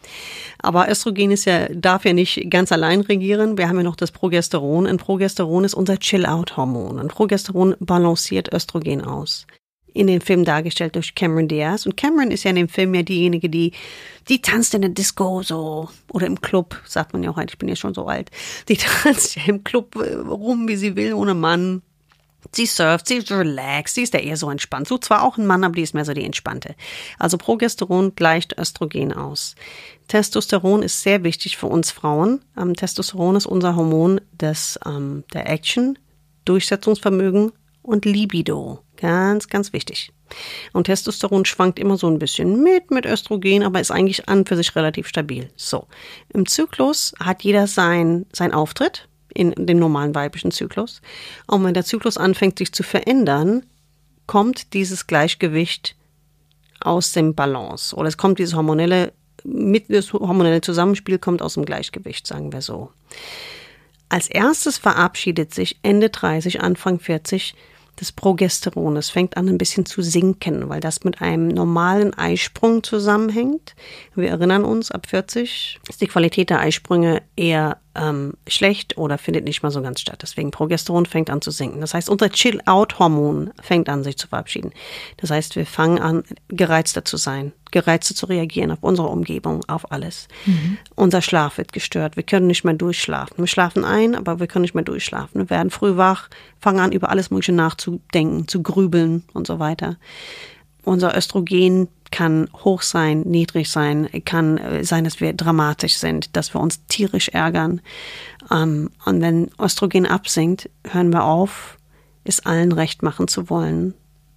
Aber Östrogen ist ja, darf ja nicht ganz allein regieren. Wir haben ja noch das Progesteron. Und Progesteron ist unser Chill-Out-Hormon. Und Progesteron balanciert Östrogen aus in dem Film dargestellt durch Cameron Diaz. Und Cameron ist ja in dem Film ja diejenige, die, die tanzt in der Disco so, oder im Club, sagt man ja auch halt, ich bin ja schon so alt. Die tanzt ja im Club äh, rum, wie sie will, ohne Mann. Sie surft, sie ist relaxed, sie ist ja eher so entspannt. So zwar auch ein Mann, aber die ist mehr so die entspannte. Also Progesteron gleicht Östrogen aus. Testosteron ist sehr wichtig für uns Frauen. Ähm, Testosteron ist unser Hormon des, ähm, der Action, Durchsetzungsvermögen und Libido. Ganz, ganz wichtig. Und Testosteron schwankt immer so ein bisschen mit mit Östrogen, aber ist eigentlich an für sich relativ stabil. So. Im Zyklus hat jeder sein, sein Auftritt in dem normalen weiblichen Zyklus. Und wenn der Zyklus anfängt sich zu verändern, kommt dieses Gleichgewicht aus dem Balance oder es kommt dieses hormonelle mit das hormonelle Zusammenspiel kommt aus dem Gleichgewicht, sagen wir so. Als erstes verabschiedet sich Ende 30, Anfang 40 das Progesteron. Es fängt an ein bisschen zu sinken, weil das mit einem normalen Eisprung zusammenhängt. Wir erinnern uns, ab 40 ist die Qualität der Eisprünge eher ähm, schlecht oder findet nicht mal so ganz statt. Deswegen Progesteron fängt an zu sinken. Das heißt, unser Chill-Out-Hormon fängt an, sich zu verabschieden. Das heißt, wir fangen an, gereizter zu sein, gereizter zu reagieren auf unsere Umgebung, auf alles. Mhm. Unser Schlaf wird gestört. Wir können nicht mehr durchschlafen. Wir schlafen ein, aber wir können nicht mehr durchschlafen. Wir werden früh wach, fangen an, über alles Mögliche nachzudenken, zu grübeln und so weiter. Unser Östrogen kann hoch sein, niedrig sein, kann äh, sein, dass wir dramatisch sind, dass wir uns tierisch ärgern. Ähm, und wenn Östrogen absinkt, hören wir auf, es allen recht machen zu wollen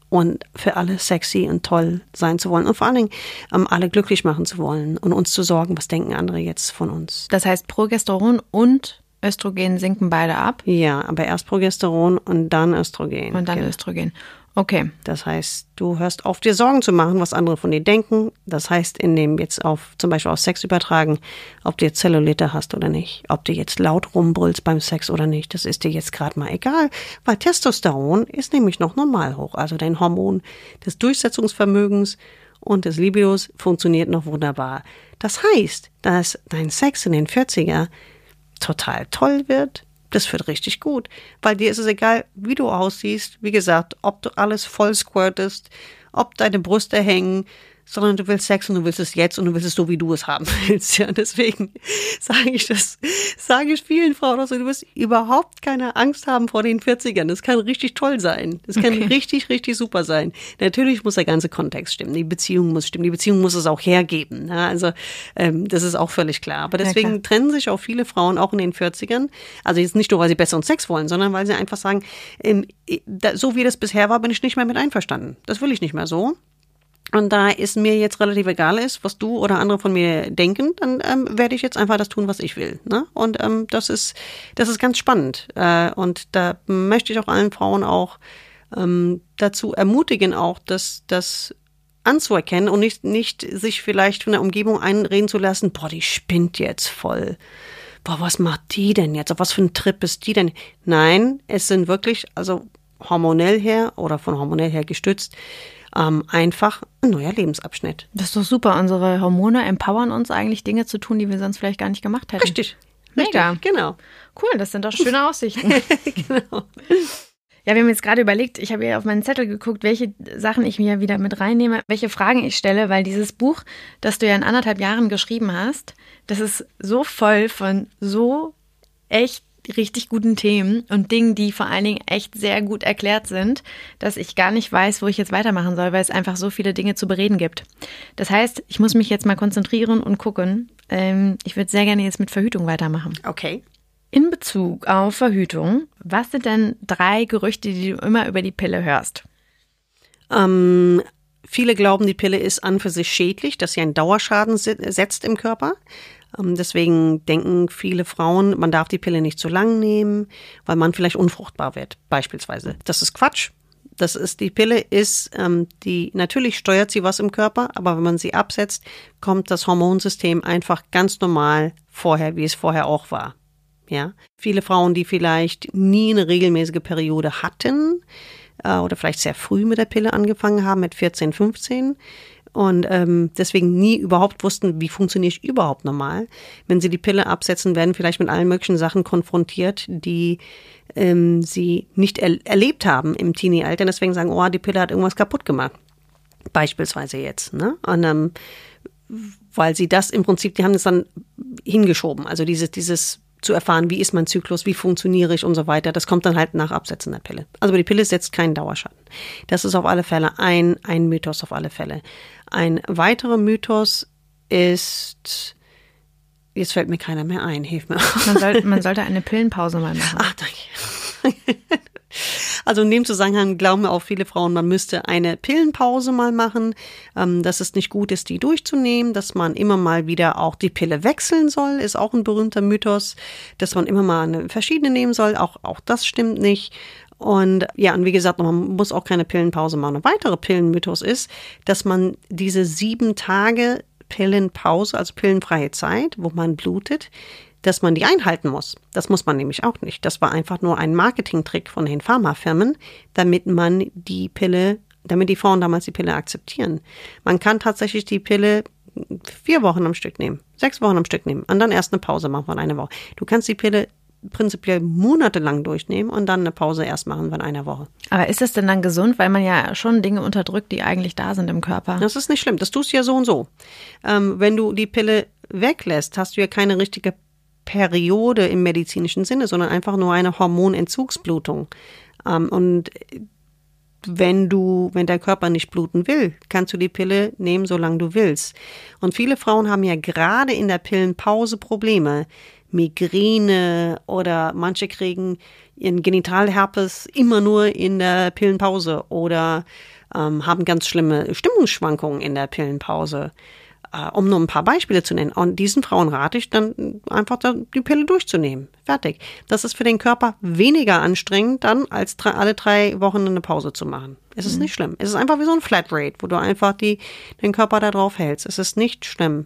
und für alle sexy und toll sein zu wollen und vor allen Dingen ähm, alle glücklich machen zu wollen und uns zu sorgen, was denken andere jetzt von uns. Das heißt, Progesteron und Östrogen sinken beide ab? Ja, aber erst Progesteron und dann Östrogen. Und dann genau. Östrogen. Okay. Das heißt, du hörst auf, dir Sorgen zu machen, was andere von dir denken. Das heißt, in dem jetzt auf, zum Beispiel auf Sex übertragen, ob du jetzt Zellulite hast oder nicht, ob du jetzt laut rumbrüllst beim Sex oder nicht, das ist dir jetzt gerade mal egal, weil Testosteron ist nämlich noch normal hoch. Also dein Hormon des Durchsetzungsvermögens und des Libidos funktioniert noch wunderbar. Das heißt, dass dein Sex in den 40er total toll wird, das wird richtig gut, weil dir ist es egal, wie du aussiehst. Wie gesagt, ob du alles voll squirtest, ob deine Brüste hängen, sondern du willst Sex und du willst es jetzt und du willst es so, wie du es haben willst. Ja, deswegen sage ich das, sage ich vielen Frauen auch so, du wirst überhaupt keine Angst haben vor den 40ern. Das kann richtig toll sein. Das kann okay. richtig, richtig super sein. Natürlich muss der ganze Kontext stimmen. Die Beziehung muss stimmen. Die Beziehung muss es auch hergeben. Ja, also ähm, das ist auch völlig klar. Aber deswegen ja, trennen sich auch viele Frauen auch in den 40ern. Also jetzt nicht nur, weil sie besseren Sex wollen, sondern weil sie einfach sagen, ähm, so wie das bisher war, bin ich nicht mehr mit einverstanden. Das will ich nicht mehr so. Und da es mir jetzt relativ egal ist, was du oder andere von mir denken, dann ähm, werde ich jetzt einfach das tun, was ich will. Ne? Und ähm, das ist das ist ganz spannend. Äh, und da möchte ich auch allen Frauen auch ähm, dazu ermutigen, auch das das anzuerkennen und nicht nicht sich vielleicht von der Umgebung einreden zu lassen. Boah, die spinnt jetzt voll. Boah, was macht die denn jetzt? Auf was für ein Trip ist die denn? Nein, es sind wirklich also hormonell her oder von hormonell her gestützt ähm, einfach ein neuer Lebensabschnitt. Das ist doch super. Unsere Hormone empowern uns eigentlich Dinge zu tun, die wir sonst vielleicht gar nicht gemacht hätten. Richtig. Mega. Richtig, genau. Cool, das sind doch schöne Aussichten. genau. Ja, wir haben jetzt gerade überlegt, ich habe hier auf meinen Zettel geguckt, welche Sachen ich mir wieder mit reinnehme, welche Fragen ich stelle, weil dieses Buch, das du ja in anderthalb Jahren geschrieben hast, das ist so voll von so echt richtig guten Themen und Dingen, die vor allen Dingen echt sehr gut erklärt sind, dass ich gar nicht weiß, wo ich jetzt weitermachen soll, weil es einfach so viele Dinge zu bereden gibt. Das heißt, ich muss mich jetzt mal konzentrieren und gucken. Ähm, ich würde sehr gerne jetzt mit Verhütung weitermachen. Okay. In Bezug auf Verhütung, was sind denn drei Gerüchte, die du immer über die Pille hörst? Ähm, viele glauben, die Pille ist an für sich schädlich, dass sie einen Dauerschaden setzt im Körper. Ähm, deswegen denken viele Frauen, man darf die Pille nicht zu lang nehmen, weil man vielleicht unfruchtbar wird, beispielsweise. Das ist Quatsch. Das ist, die Pille ist, ähm, die, natürlich steuert sie was im Körper, aber wenn man sie absetzt, kommt das Hormonsystem einfach ganz normal vorher, wie es vorher auch war. Ja. Viele Frauen, die vielleicht nie eine regelmäßige Periode hatten, äh, oder vielleicht sehr früh mit der Pille angefangen haben, mit 14, 15, und ähm, deswegen nie überhaupt wussten, wie funktioniere ich überhaupt normal. Wenn sie die Pille absetzen, werden vielleicht mit allen möglichen Sachen konfrontiert, die ähm, sie nicht er erlebt haben im Teenie-Alter. Deswegen sagen, oh, die Pille hat irgendwas kaputt gemacht. Beispielsweise jetzt. Ne? Und ähm, weil sie das im Prinzip, die haben es dann hingeschoben. Also dieses, dieses zu erfahren, wie ist mein Zyklus, wie funktioniere ich und so weiter. Das kommt dann halt nach Absetzen der Pille. Also die Pille setzt keinen Dauerschatten. Das ist auf alle Fälle ein, ein Mythos auf alle Fälle. Ein weiterer Mythos ist, jetzt fällt mir keiner mehr ein, hilf mir. Man, soll, man sollte eine Pillenpause mal machen. Ach, danke. Also in dem Zusammenhang glauben auch viele Frauen, man müsste eine Pillenpause mal machen, ähm, dass es nicht gut ist, die durchzunehmen, dass man immer mal wieder auch die Pille wechseln soll, ist auch ein berühmter Mythos, dass man immer mal eine verschiedene nehmen soll, auch, auch das stimmt nicht. Und ja, und wie gesagt, man muss auch keine Pillenpause machen. Ein weiterer Pillenmythos ist, dass man diese sieben Tage Pillenpause, also pillenfreie Zeit, wo man blutet, dass man die einhalten muss. Das muss man nämlich auch nicht. Das war einfach nur ein Marketingtrick von den Pharmafirmen, damit man die Pille, damit die Frauen damals die Pille akzeptieren. Man kann tatsächlich die Pille vier Wochen am Stück nehmen, sechs Wochen am Stück nehmen und dann erst eine Pause machen von einer Woche. Du kannst die Pille prinzipiell monatelang durchnehmen und dann eine Pause erst machen von einer Woche. Aber ist das denn dann gesund, weil man ja schon Dinge unterdrückt, die eigentlich da sind im Körper? Das ist nicht schlimm. Das tust du ja so und so. Ähm, wenn du die Pille weglässt, hast du ja keine richtige Periode im medizinischen Sinne, sondern einfach nur eine Hormonentzugsblutung. Ähm, und wenn du, wenn dein Körper nicht bluten will, kannst du die Pille nehmen, solange du willst. Und viele Frauen haben ja gerade in der Pillenpause Probleme. Migräne oder manche kriegen ihren Genitalherpes immer nur in der Pillenpause oder ähm, haben ganz schlimme Stimmungsschwankungen in der Pillenpause. Äh, um nur ein paar Beispiele zu nennen. Und diesen Frauen rate ich dann einfach die Pille durchzunehmen. Fertig. Das ist für den Körper weniger anstrengend dann, als drei, alle drei Wochen eine Pause zu machen. Es ist mhm. nicht schlimm. Es ist einfach wie so ein Flatrate, wo du einfach die, den Körper da drauf hältst. Es ist nicht schlimm.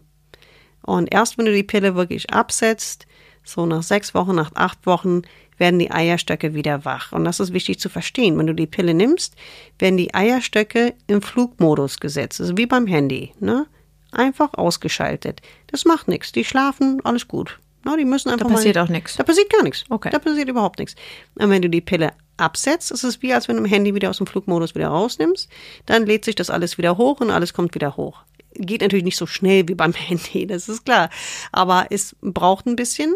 Und erst wenn du die Pille wirklich absetzt, so nach sechs Wochen, nach acht Wochen, werden die Eierstöcke wieder wach. Und das ist wichtig zu verstehen. Wenn du die Pille nimmst, werden die Eierstöcke im Flugmodus gesetzt. Das ist wie beim Handy. Ne? Einfach ausgeschaltet. Das macht nichts. Die schlafen, alles gut. Na, die müssen einfach da passiert mal, auch nichts. Da passiert gar nichts. Okay. Da passiert überhaupt nichts. Und wenn du die Pille absetzt, ist es wie, als wenn du im Handy wieder aus dem Flugmodus wieder rausnimmst. Dann lädt sich das alles wieder hoch und alles kommt wieder hoch. Geht natürlich nicht so schnell wie beim Handy, das ist klar. Aber es braucht ein bisschen.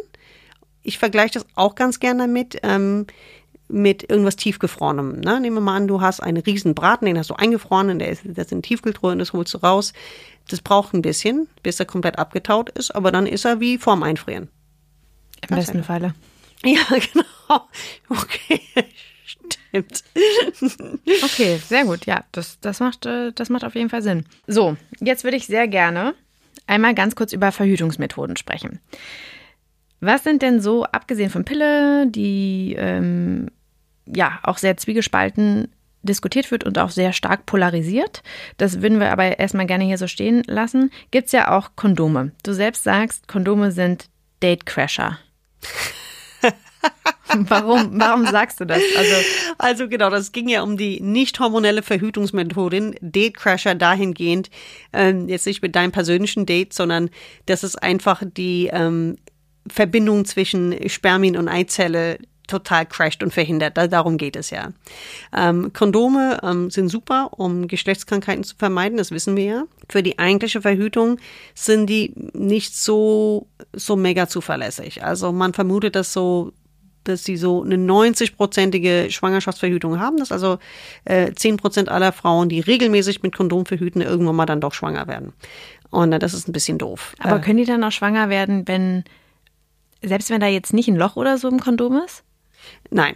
Ich vergleiche das auch ganz gerne damit. Ähm, mit irgendwas tiefgefrorenem. Ne? Nehmen wir mal an, du hast einen riesen Braten, den hast du eingefroren, der ist, das sind Tiefkühltruhe und das holst du raus. Das braucht ein bisschen, bis er komplett abgetaut ist, aber dann ist er wie vorm Einfrieren. Im das besten Falle. Ja, genau. Okay. Stimmt. Okay, sehr gut. Ja, das, das, macht, äh, das macht auf jeden Fall Sinn. So, jetzt würde ich sehr gerne einmal ganz kurz über Verhütungsmethoden sprechen. Was sind denn so, abgesehen von Pille, die ähm, ja auch sehr zwiegespalten diskutiert wird und auch sehr stark polarisiert, das würden wir aber erstmal gerne hier so stehen lassen, gibt es ja auch Kondome. Du selbst sagst, Kondome sind Datecrasher. warum, warum sagst du das? Also, also genau, das ging ja um die nicht hormonelle Verhütungsmethodin, Datecrasher dahingehend, ähm, jetzt nicht mit deinem persönlichen Date, sondern das ist einfach die ähm, Verbindung zwischen Spermien und Eizelle total crasht und verhindert. darum geht es ja. Ähm, Kondome ähm, sind super, um Geschlechtskrankheiten zu vermeiden, das wissen wir ja. Für die eigentliche Verhütung sind die nicht so, so mega zuverlässig. Also man vermutet, dass so dass sie so eine 90-prozentige Schwangerschaftsverhütung haben, dass also äh, 10 Prozent aller Frauen, die regelmäßig mit Kondom verhüten, irgendwann mal dann doch schwanger werden. Und äh, das ist ein bisschen doof. Aber äh, können die dann auch schwanger werden, wenn selbst wenn da jetzt nicht ein Loch oder so im Kondom ist? Nein.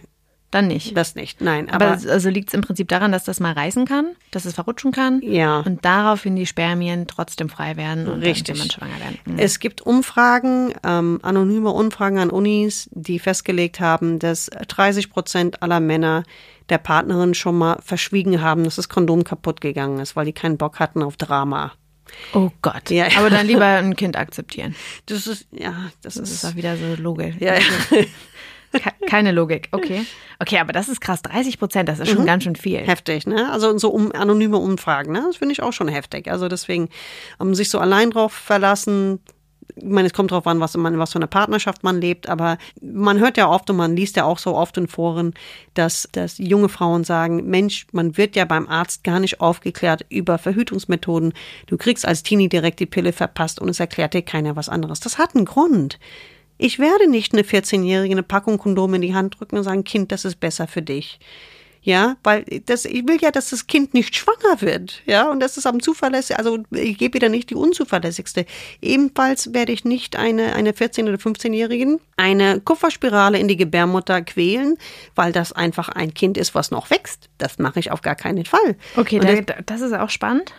dann nicht. Das nicht, nein. Aber, Aber, also liegt es im Prinzip daran, dass das mal reißen kann, dass es verrutschen kann ja. und daraufhin die Spermien trotzdem frei werden und Richtig. dann man schwanger werden. Mhm. Es gibt Umfragen, ähm, anonyme Umfragen an Unis, die festgelegt haben, dass 30 Prozent aller Männer der Partnerin schon mal verschwiegen haben, dass das Kondom kaputt gegangen ist, weil die keinen Bock hatten auf Drama. Oh Gott. Ja. Aber dann lieber ein Kind akzeptieren. Das ist, ja, das, Das ist ist, auch wieder so logisch. ja, Ke- Keine Logik. Okay. Okay, aber das ist krass. 30 Prozent, das ist Mhm. schon ganz schön viel. heftig, ne? Also so um, anonyme Umfragen, ne? Das finde ich auch schon heftig. Also deswegen, um sich so allein drauf verlassen, ich meine, es kommt drauf an, was man, was für eine Partnerschaft man lebt, aber man hört ja oft und man liest ja auch so oft in Foren, dass, dass junge Frauen sagen, Mensch, man wird ja beim Arzt gar nicht aufgeklärt über Verhütungsmethoden. Du kriegst als Teenie direkt die Pille verpasst und es erklärt dir keiner was anderes. Das hat einen Grund. Ich werde nicht eine 14-Jährige eine Packung Kondome in die Hand drücken und sagen, Kind, das ist besser für dich. Ja, weil das, ich will ja, dass das Kind nicht schwanger wird. Ja, und das ist am zuverlässigsten, also ich gebe wieder nicht die unzuverlässigste. Ebenfalls werde ich nicht eine, eine 14- oder 15-Jährigen eine Kupferspirale in die Gebärmutter quälen, weil das einfach ein Kind ist, was noch wächst. Das mache ich auf gar keinen Fall. Okay, Und da, das ist auch spannend.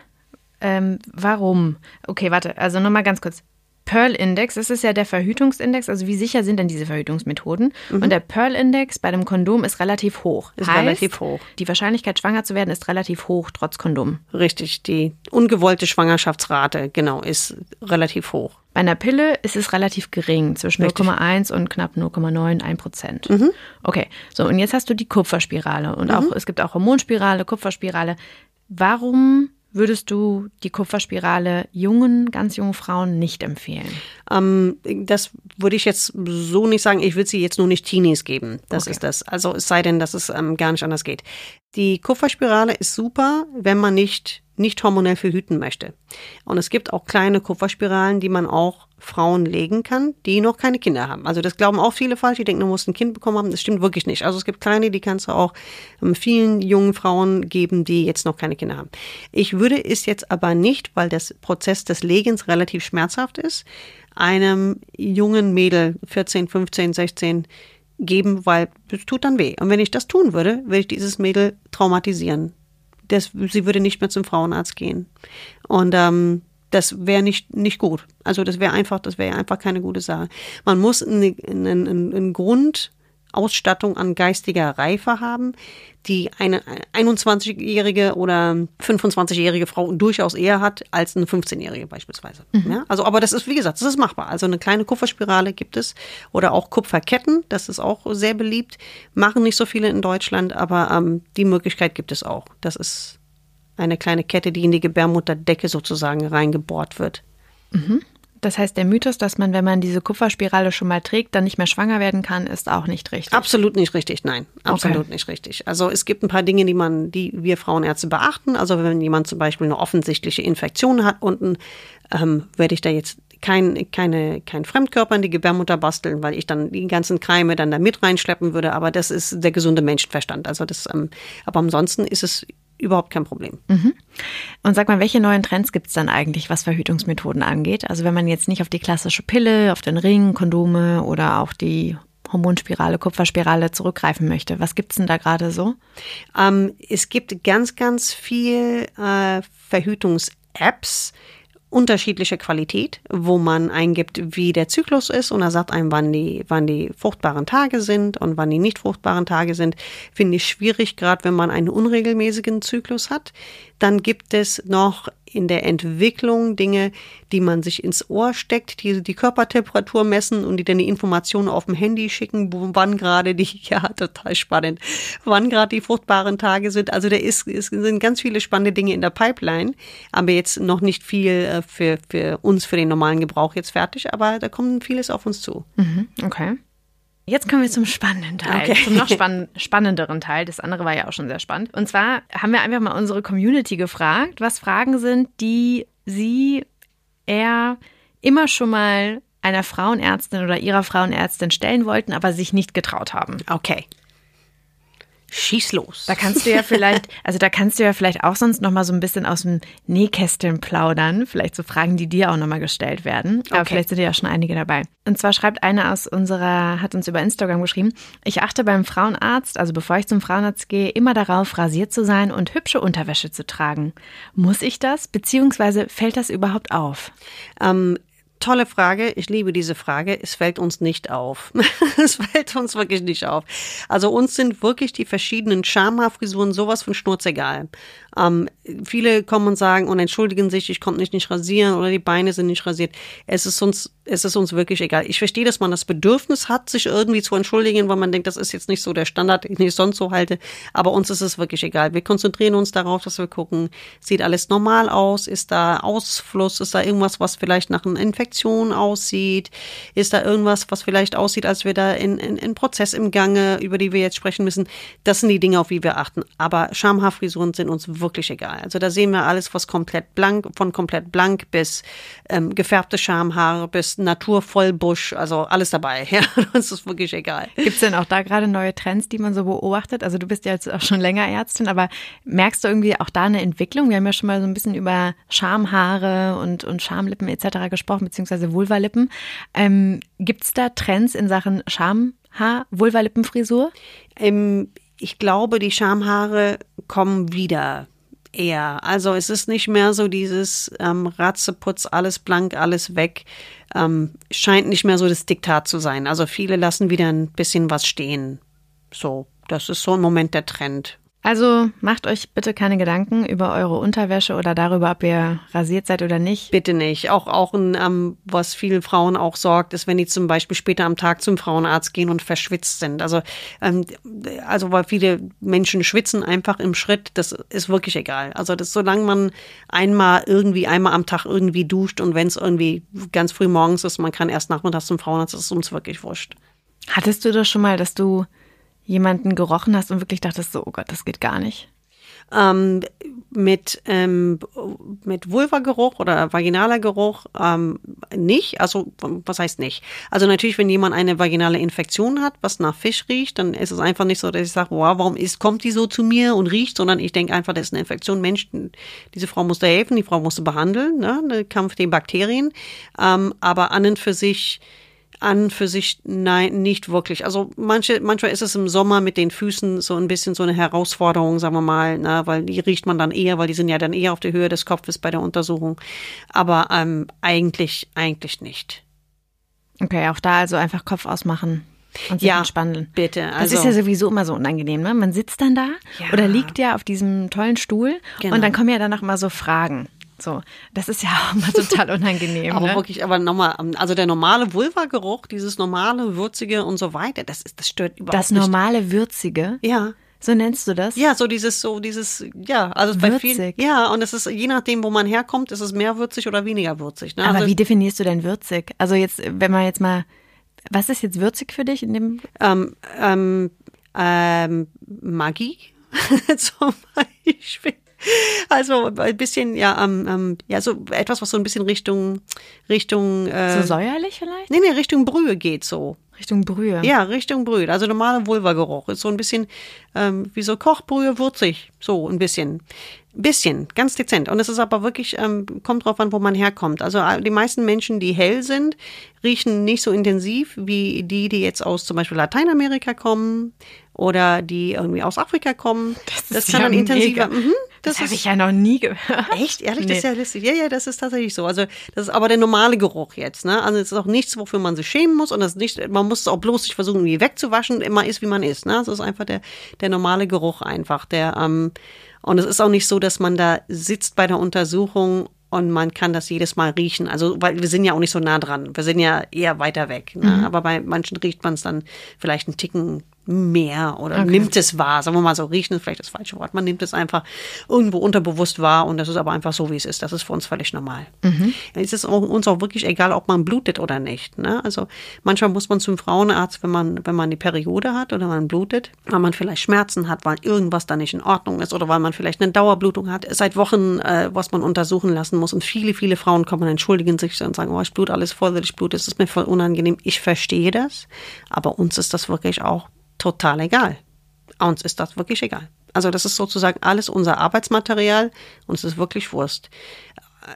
Ähm, warum? Okay, warte, also nochmal ganz kurz. Pearl-Index, das ist ja der Verhütungsindex, also wie sicher sind denn diese Verhütungsmethoden? Und der Pearl-Index bei dem Kondom ist relativ hoch. Mhm. Ist heißt, relativ hoch. Die Wahrscheinlichkeit, schwanger zu werden, ist relativ hoch, trotz Kondom. Richtig, die ungewollte Schwangerschaftsrate, genau, ist relativ hoch. Bei einer Pille ist es relativ gering, zwischen Richtig. 0,1 und knapp 0,9, 1 Prozent. Mhm. Okay, so und jetzt hast du die Kupferspirale und auch es gibt auch Hormonspirale, Kupferspirale. Warum würdest du die Kupferspirale jungen, ganz jungen Frauen nicht empfehlen? Ähm, das würde ich jetzt so nicht sagen. Ich würde sie jetzt nur nicht Teenies geben. Das Okay. ist das. Also es sei denn, dass es ähm, gar nicht anders geht. Die Kupferspirale ist super, wenn man nicht nicht hormonell verhüten möchte. Und es gibt auch kleine Kupferspiralen, die man auch Frauen legen kann, die noch keine Kinder haben. Also das glauben auch viele falsch. Die denken, du musst ein Kind bekommen haben. Das stimmt wirklich nicht. Also es gibt kleine, die kannst du auch ähm, vielen jungen Frauen geben, die jetzt noch keine Kinder haben. Ich würde es jetzt aber nicht, weil das Prozess des Legens relativ schmerzhaft ist, einem jungen Mädel, 14, 15, 16, geben, weil es tut dann weh. Und wenn ich das tun würde, würde ich dieses Mädel traumatisieren. Das, sie würde nicht mehr zum Frauenarzt gehen. Und ähm, das wäre nicht, nicht gut. Also das wäre einfach, das wäre einfach keine gute Sache. Man muss eine, eine, eine, eine Grundausstattung an geistiger Reife haben, die eine 21-jährige oder 25-jährige Frau durchaus eher hat als eine 15-jährige beispielsweise. Ja, also, aber das ist, wie gesagt, das ist machbar. Also eine kleine Kupferspirale gibt es oder auch Kupferketten, das ist auch sehr beliebt. Machen nicht so viele in Deutschland, aber ähm, die Möglichkeit gibt es auch. Das ist eine kleine Kette, die in die Gebärmutterdecke sozusagen reingebohrt wird. Das heißt, der Mythos, dass man, wenn man diese Kupferspirale schon mal trägt, dann nicht mehr schwanger werden kann, ist auch nicht richtig. Absolut nicht richtig, nein. Absolut Okay. nicht richtig. Also es gibt ein paar Dinge, die man, die wir Frauenärzte beachten. Also wenn jemand zum Beispiel eine offensichtliche Infektion hat unten, ähm, werde ich da jetzt kein, keine, kein Fremdkörper in die Gebärmutter basteln, weil ich dann die ganzen Keime dann da mit reinschleppen würde. Aber das ist der gesunde Menschenverstand. Also das, ähm, aber ansonsten ist es überhaupt kein Problem. Und sag mal, welche neuen Trends gibt es dann eigentlich, was Verhütungsmethoden angeht? Also wenn man jetzt nicht auf die klassische Pille, auf den Ring, Kondome oder auch die Hormonspirale, Kupferspirale zurückgreifen möchte. Was gibt's denn da gerade so? Ähm, es gibt ganz, ganz viel äh, Verhütungs-Apps unterschiedlicher Qualität, wo man eingibt, wie der Zyklus ist und er sagt einem, wann die, wann die fruchtbaren Tage sind und wann die nicht fruchtbaren Tage sind. Finde ich schwierig, gerade wenn man einen unregelmäßigen Zyklus hat. Dann gibt es noch in der Entwicklung Dinge, die man sich ins Ohr steckt, die die Körpertemperatur messen und die dann die Informationen auf dem Handy schicken, wann gerade die, ja, total spannend, wann gerade die fruchtbaren Tage sind. Also da ist, es sind ganz viele spannende Dinge in der Pipeline, aber jetzt noch nicht viel äh, für, für uns, für den normalen Gebrauch jetzt fertig, aber da kommt vieles auf uns zu. Mhm, okay. Jetzt kommen wir zum spannenden Teil, Okay. zum noch spann spannenderen Teil. Das andere war ja auch schon sehr spannend. Und zwar haben wir einfach mal unsere Community gefragt, was Fragen sind, die sie eher immer schon mal einer Frauenärztin oder ihrer Frauenärztin stellen wollten, aber sich nicht getraut haben. Okay. Schieß los. Da kannst du ja vielleicht, also da kannst du ja vielleicht auch sonst noch mal so ein bisschen aus dem Nähkästchen plaudern. Vielleicht so Fragen, die dir auch noch mal gestellt werden. Aber Okay. vielleicht sind ja schon einige dabei. Und zwar schreibt eine aus unserer, hat uns über Instagram geschrieben, ich achte beim Frauenarzt, also bevor ich zum Frauenarzt gehe, immer darauf, rasiert zu sein und hübsche Unterwäsche zu tragen. Muss ich das? Beziehungsweise fällt das überhaupt auf? Ähm, tolle Frage. Ich liebe diese Frage. Es fällt uns nicht auf. es fällt uns wirklich nicht auf. Also uns sind wirklich die verschiedenen Schamhaarfrisuren sowas von schnurzegal. Ähm, viele kommen und sagen und entschuldigen sich, ich konnte mich nicht rasieren oder die Beine sind nicht rasiert. Es ist uns, es ist uns wirklich egal. Ich verstehe, dass man das Bedürfnis hat, sich irgendwie zu entschuldigen, weil man denkt, das ist jetzt nicht so der Standard, den ich sonst so halte. Aber uns ist es wirklich egal. Wir konzentrieren uns darauf, dass wir gucken, sieht alles normal aus? Ist da Ausfluss? Ist da irgendwas, was vielleicht nach einer Infektion aussieht? Ist da irgendwas, was vielleicht aussieht, als wir da in, in, in Prozess im Gange, über die wir jetzt sprechen müssen? Das sind die Dinge, auf die wir achten. Aber Schamhaarfrisuren sind uns wirklich egal. Also da sehen wir alles, was komplett blank, von komplett blank bis ähm, gefärbte Schamhaare bis Naturvollbusch, also alles dabei. Ja, uns ist wirklich egal. Gibt es denn auch da gerade neue Trends, die man so beobachtet? Also du bist ja jetzt auch schon länger Ärztin, aber merkst du irgendwie auch da eine Entwicklung? Wir haben ja schon mal so ein bisschen über Schamhaare und, und Schamlippen etc. gesprochen, beziehungsweise Vulvalippen. Ähm, Gibt es da Trends in Sachen Schamhaar, Vulvalippenfrisur? Ähm, ich glaube, die Schamhaare kommen wieder eher. Also es ist nicht mehr so dieses ähm, Ratzeputz, alles blank, alles weg. Ähm, scheint nicht mehr so das Diktat zu sein. Also viele lassen wieder ein bisschen was stehen. So, das ist so im Moment der Trend. Also macht euch bitte keine Gedanken über eure Unterwäsche oder darüber, ob ihr rasiert seid oder nicht. Bitte nicht. Auch, auch ein, ähm, was vielen Frauen auch sorgt, ist, wenn die zum Beispiel später am Tag zum Frauenarzt gehen und verschwitzt sind. Also, ähm, also weil viele Menschen schwitzen einfach im Schritt, das ist wirklich egal. Also das, solange man einmal irgendwie, einmal am Tag irgendwie duscht und wenn es irgendwie ganz früh morgens ist, man kann erst nachmittags zum Frauenarzt, das ist uns wirklich wurscht. Hattest du das schon mal, dass du jemanden gerochen hast und wirklich dachtest so, oh Gott, das geht gar nicht? Ähm, mit, ähm, mit Vulvageruch oder vaginaler Geruch ähm, nicht. Also was heißt nicht? Also natürlich, wenn jemand eine vaginale Infektion hat, was nach Fisch riecht, dann ist es einfach nicht so, dass ich sage, wow, warum ist, kommt die so zu mir und riecht, sondern ich denke einfach, das ist eine Infektion. Mensch, diese Frau musste helfen, die Frau musste behandeln, ne, der Kampf den Bakterien. Ähm, aber an und für sich an für sich nein, nicht wirklich. Also manche, manchmal ist es im Sommer mit den Füßen so ein bisschen so eine Herausforderung, sagen wir mal, ne, weil die riecht man dann eher, weil die sind ja dann eher auf der Höhe des Kopfes bei der Untersuchung. Aber ähm, eigentlich, eigentlich nicht. Okay, auch da also einfach Kopf ausmachen und sich Ja, entspannen. bitte, das also- ist ja sowieso immer so unangenehm, ne? Man sitzt dann da Ja. oder liegt ja auf diesem tollen Stuhl Genau. und dann kommen ja danach immer so Fragen. So, das ist ja auch immer total unangenehm. Aber ne? wirklich, aber nochmal, also der normale Vulva-Geruch, dieses normale, würzige und so weiter, das ist, das stört überhaupt Das nicht. normale Würzige, Ja. so nennst du das? Ja, so dieses, so dieses, ja, also bei vielen, Würzig. ja, und es ist, je nachdem, wo man herkommt, ist es mehr würzig oder weniger würzig. Ne? Aber also, wie definierst du denn würzig? Also jetzt, wenn man jetzt mal, was ist jetzt würzig für dich in dem? ähm, ähm, ähm, Magie zum Beispiel. Also ein bisschen, ja, ähm, ja, so etwas, was so ein bisschen Richtung, Richtung, äh, So säuerlich vielleicht? nee, nee, Richtung Brühe geht so. Richtung Brühe. Ja, Richtung Brühe. Also normaler Vulva-Geruch. Ist so ein bisschen ähm, wie so Kochbrühe, würzig. So ein bisschen. Bisschen, ganz dezent. Und es ist aber wirklich, ähm, kommt drauf an, wo man herkommt. Also äh, die meisten Menschen, die hell sind, riechen nicht so intensiv wie die, die jetzt aus zum Beispiel Lateinamerika kommen oder die irgendwie aus Afrika kommen. Das, ist kann ja dann intensiver. Mhm, Das, das habe ich ja noch nie gehört. Echt? Ehrlich, das ist Nee. ja lustig. Ja, ja, das ist tatsächlich so. Also, das ist aber der normale Geruch jetzt, ne? Also, es ist auch nichts, wofür man sich schämen muss und das nicht, man muss es auch bloß nicht versuchen, irgendwie wegzuwaschen. Immer ist, wie man ist, ne? Das ist einfach der, der normale Geruch einfach, der, ähm, und es ist auch nicht so, dass man da sitzt bei der Untersuchung und man kann das jedes Mal riechen. Also, weil wir sind ja auch nicht so nah dran. Wir sind ja eher weiter weg. Ne? Aber bei manchen riecht man es dann vielleicht einen Ticken mehr oder Okay. nimmt es wahr. Sagen wir mal so, riechen ist vielleicht das falsche Wort. Man nimmt es einfach irgendwo unterbewusst wahr und das ist aber einfach so, wie es ist. Das ist für uns völlig normal. Es ist auch, uns auch wirklich egal, ob man blutet oder nicht. Ne? Also manchmal muss man zum Frauenarzt, wenn man, wenn man die Periode hat oder man blutet, weil man vielleicht Schmerzen hat, weil irgendwas da nicht in Ordnung ist oder weil man vielleicht eine Dauerblutung hat, seit Wochen, äh, was man untersuchen lassen muss. Und viele, viele Frauen kommen und entschuldigen sich und sagen, oh, ich blute alles voll, ich blute, es ist mir voll unangenehm. Ich verstehe das, aber uns ist das wirklich auch total egal. Uns ist das wirklich egal. Also das ist sozusagen alles unser Arbeitsmaterial und es ist wirklich Wurst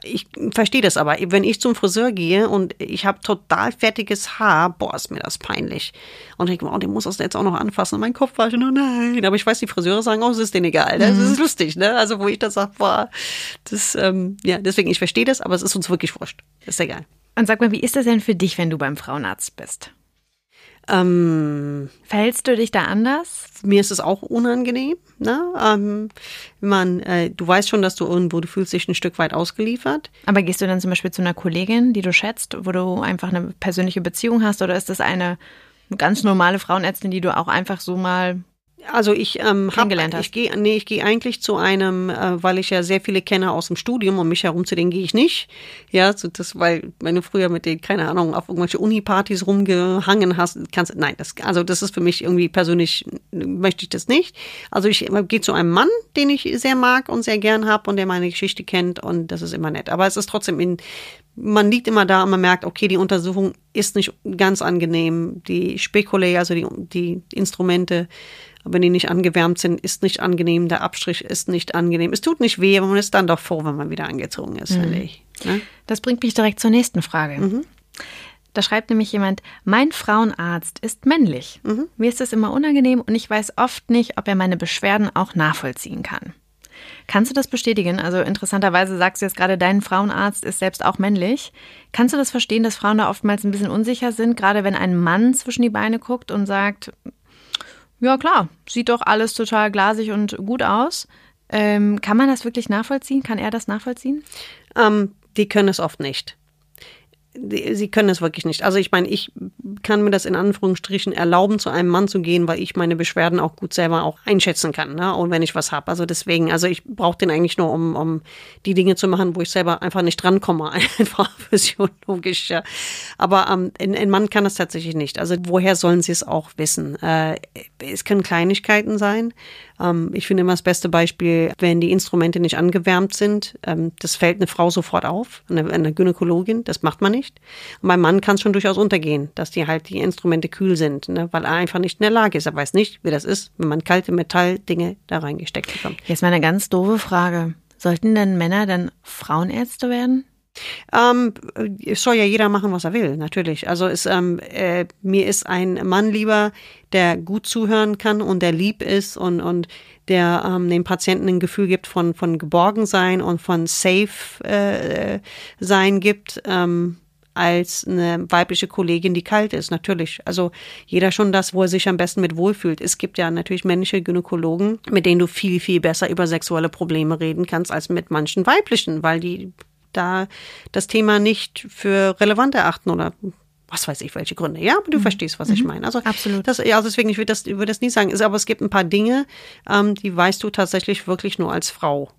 ich verstehe das aber. Wenn ich zum Friseur gehe und ich habe total fettiges Haar, boah, ist mir das peinlich. Und ich denke, oh, den muss das jetzt auch noch anfassen. Und mein Kopf war schon, oh nein. Aber ich weiß, die Friseure sagen, oh, es ist denen egal. Das ist mhm. lustig, ne? Also, wo ich das sage, boah, das, ähm, ja, deswegen, ich verstehe das, aber es ist uns wirklich wurscht. Ist egal. Und sag mal, wie ist das denn für dich, wenn du beim Frauenarzt bist? Ähm, Verhältst du dich da anders? Mir ist es auch unangenehm. Ne? Ähm, man, äh, du weißt schon, dass du irgendwo, du fühlst dich ein Stück weit ausgeliefert. Aber gehst du dann zum Beispiel zu einer Kollegin, die du schätzt, wo du einfach eine persönliche Beziehung hast, oder ist das eine ganz normale Frauenärztin, die du auch einfach so mal also ich ähm, habe, ich gehe, nee, ich gehe eigentlich zu einem, äh, weil ich ja sehr viele kenne aus dem Studium und mich herum zu denen gehe ich nicht. Ja, so das, weil wenn du früher mit denen keine Ahnung auf irgendwelche Uni-Partys rumgehangen hast, kannst, nein, das, also das ist für mich irgendwie persönlich möchte ich das nicht. Also ich gehe zu einem Mann, den ich sehr mag und sehr gern habe und der meine Geschichte kennt und das ist immer nett. Aber es ist trotzdem in man liegt immer da und man merkt, okay, die Untersuchung ist nicht ganz angenehm. Die Spekulé, also die, die Instrumente, wenn die nicht angewärmt sind, ist nicht angenehm. Der Abstrich ist nicht angenehm. Es tut nicht weh, aber man ist dann doch froh, wenn man wieder angezogen ist, mhm. finde ich. Ne? Das bringt mich direkt zur nächsten Frage. Mhm. Da schreibt nämlich jemand, mein Frauenarzt ist männlich. Mhm. Mir ist das immer unangenehm und ich weiß oft nicht, ob er meine Beschwerden auch nachvollziehen kann. Kannst du das bestätigen? Also interessanterweise sagst du jetzt gerade, dein Frauenarzt ist selbst auch männlich. Kannst du das verstehen, dass Frauen da oftmals ein bisschen unsicher sind, gerade wenn ein Mann zwischen die Beine guckt und sagt, ja klar, sieht doch alles total glasig und gut aus. Ähm, kann man das wirklich nachvollziehen? Kann er das nachvollziehen? Ähm, die können es oft nicht sie können es wirklich nicht. Also ich meine, ich kann mir das in Anführungsstrichen erlauben, zu einem Mann zu gehen, weil ich meine Beschwerden auch gut selber auch einschätzen kann, ne? Und wenn ich was habe. Also deswegen, also ich brauche den eigentlich nur, um, um die Dinge zu machen, wo ich selber einfach nicht drankomme. Einfach physiologisch. Ja. Aber ähm, ein, ein Mann kann das tatsächlich nicht. Also woher sollen sie es auch wissen? Äh, es können Kleinigkeiten sein. Ähm, ich finde immer das beste Beispiel, wenn die Instrumente nicht angewärmt sind, ähm, das fällt eine Frau sofort auf, eine, eine Gynäkologin, das macht man nicht. Und beim Mann kann es schon durchaus untergehen, dass die halt die Instrumente kühl sind, ne, weil er einfach nicht in der Lage ist. Er weiß nicht, wie das ist, wenn man kalte Metalldinge da reingesteckt bekommt. Jetzt mal eine ganz doofe Frage. Sollten denn Männer dann Frauenärzte werden? Ähm, es soll ja jeder machen, was er will, natürlich. Also ist, ähm, äh, mir ist ein Mann lieber, der gut zuhören kann und der lieb ist und, und der ähm, dem Patienten ein Gefühl gibt von, von Geborgensein und von Safe äh, sein gibt. Ähm, als eine weibliche Kollegin, die kalt ist, natürlich. Also jeder schon das, wo er sich am besten mit wohlfühlt. Es gibt ja natürlich männliche Gynäkologen, mit denen du viel, viel besser über sexuelle Probleme reden kannst als mit manchen weiblichen, weil die da das Thema nicht für relevant erachten oder was weiß ich, welche Gründe. Ja, aber du mhm. verstehst, was mhm. ich meine. Also, Absolut. Das, ja, also deswegen, ich würde das, ich würde das nie sagen. Aber es gibt ein paar Dinge, ähm, die weißt du tatsächlich wirklich nur als Frau.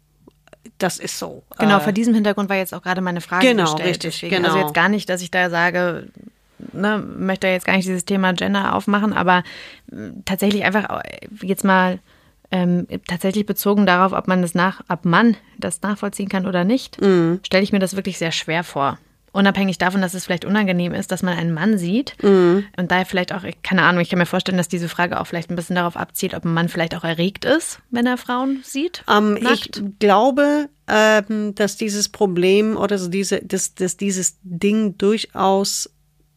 Das ist so. Genau, äh, vor diesem Hintergrund war jetzt auch gerade meine Frage genau, gestellt. Richtig, deswegen, genau. Also jetzt gar nicht, dass ich da sage, ne, möchte jetzt gar nicht dieses Thema Gender aufmachen, aber äh, tatsächlich einfach äh, jetzt mal ähm, tatsächlich bezogen darauf, ob man das nach, ob man das nachvollziehen kann oder nicht, mhm. stelle ich mir das wirklich sehr schwer vor. Unabhängig davon, dass es vielleicht unangenehm ist, dass man einen Mann sieht mhm. und daher vielleicht auch, keine Ahnung, ich kann mir vorstellen, dass diese Frage auch vielleicht ein bisschen darauf abzielt, ob ein Mann vielleicht auch erregt ist, wenn er Frauen sieht. Ähm, ich glaube, ähm, dass dieses Problem oder so diese, dass, dass dieses Ding durchaus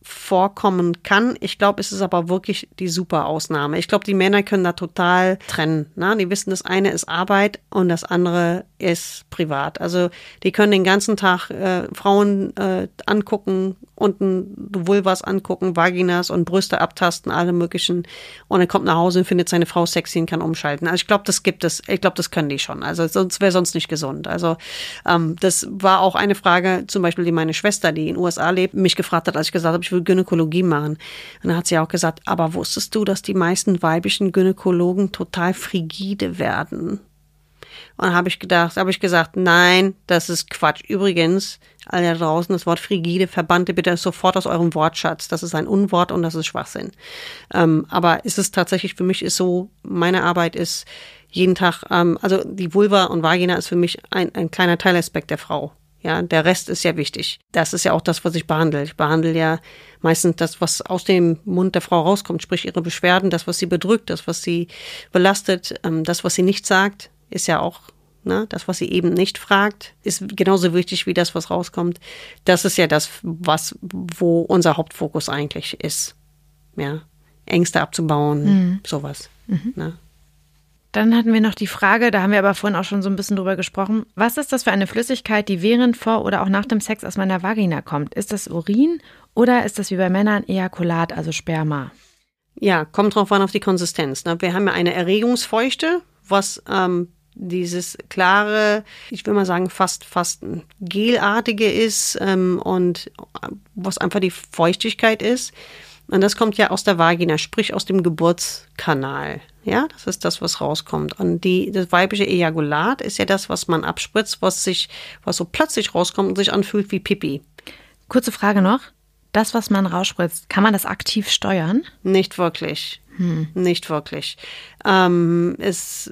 vorkommen kann. Ich glaube, es ist aber wirklich die super Ausnahme. Ich glaube, die Männer können da total trennen. Ne? Die wissen, das eine ist Arbeit und das andere ist privat. Also die können den ganzen Tag äh, Frauen äh, angucken, unten Vulvas angucken, Vaginas und Brüste abtasten, alle möglichen. Und er kommt nach Hause und findet seine Frau sexy und kann umschalten. Also ich glaube, das gibt es. Ich glaube, das können die schon. Also sonst wäre sonst nicht gesund. Also ähm, das war auch eine Frage, zum Beispiel, die meine Schwester, die in den USA lebt, mich gefragt hat, als ich gesagt habe, ich will Gynäkologie machen. Und dann hat sie auch gesagt, aber wusstest du, dass die meisten weiblichen Gynäkologen total frigide werden? Und habe ich gedacht, habe ich gesagt, nein, das ist Quatsch. Übrigens, alle da draußen, das Wort frigide verbannte bitte sofort aus eurem Wortschatz. Das ist ein Unwort und das ist Schwachsinn. Ähm, aber ist es tatsächlich für mich ist so, meine Arbeit ist jeden Tag, ähm, also die Vulva und Vagina ist für mich ein, ein kleiner Teilaspekt der Frau. Ja, der Rest ist ja wichtig. Das ist ja auch das, was ich behandle. Ich behandle ja meistens das, was aus dem Mund der Frau rauskommt, sprich ihre Beschwerden, das, was sie bedrückt, das, was sie belastet, ähm, das, was sie nicht sagt, ist ja auch Ne? Das, was sie eben nicht fragt, ist genauso wichtig wie das, was rauskommt. Das ist ja das, was, wo unser Hauptfokus eigentlich ist. Ja. Ängste abzubauen, mhm. sowas. Mhm. Ne? Dann hatten wir noch die Frage, da haben wir aber vorhin auch schon so ein bisschen drüber gesprochen. Was ist das für eine Flüssigkeit, die während, vor oder auch nach dem Sex aus meiner Vagina kommt? Ist das Urin oder ist das wie bei Männern Ejakulat, also Sperma? Ja, kommt drauf an auf die Konsistenz. Ne? Wir haben ja eine Erregungsfeuchte, was ähm, dieses klare, ich will mal sagen, fast, fast gelartige ist ähm, und was einfach die Feuchtigkeit ist. Und das kommt ja aus der Vagina, sprich aus dem Geburtskanal. Ja, das ist das, was rauskommt. Und die, das weibliche Ejakulat ist ja das, was man abspritzt, was sich, was so plötzlich rauskommt und sich anfühlt wie Pipi. Kurze Frage noch. Das, was man rausspritzt, kann man das aktiv steuern? Nicht wirklich. Hm. Nicht wirklich. Ähm, es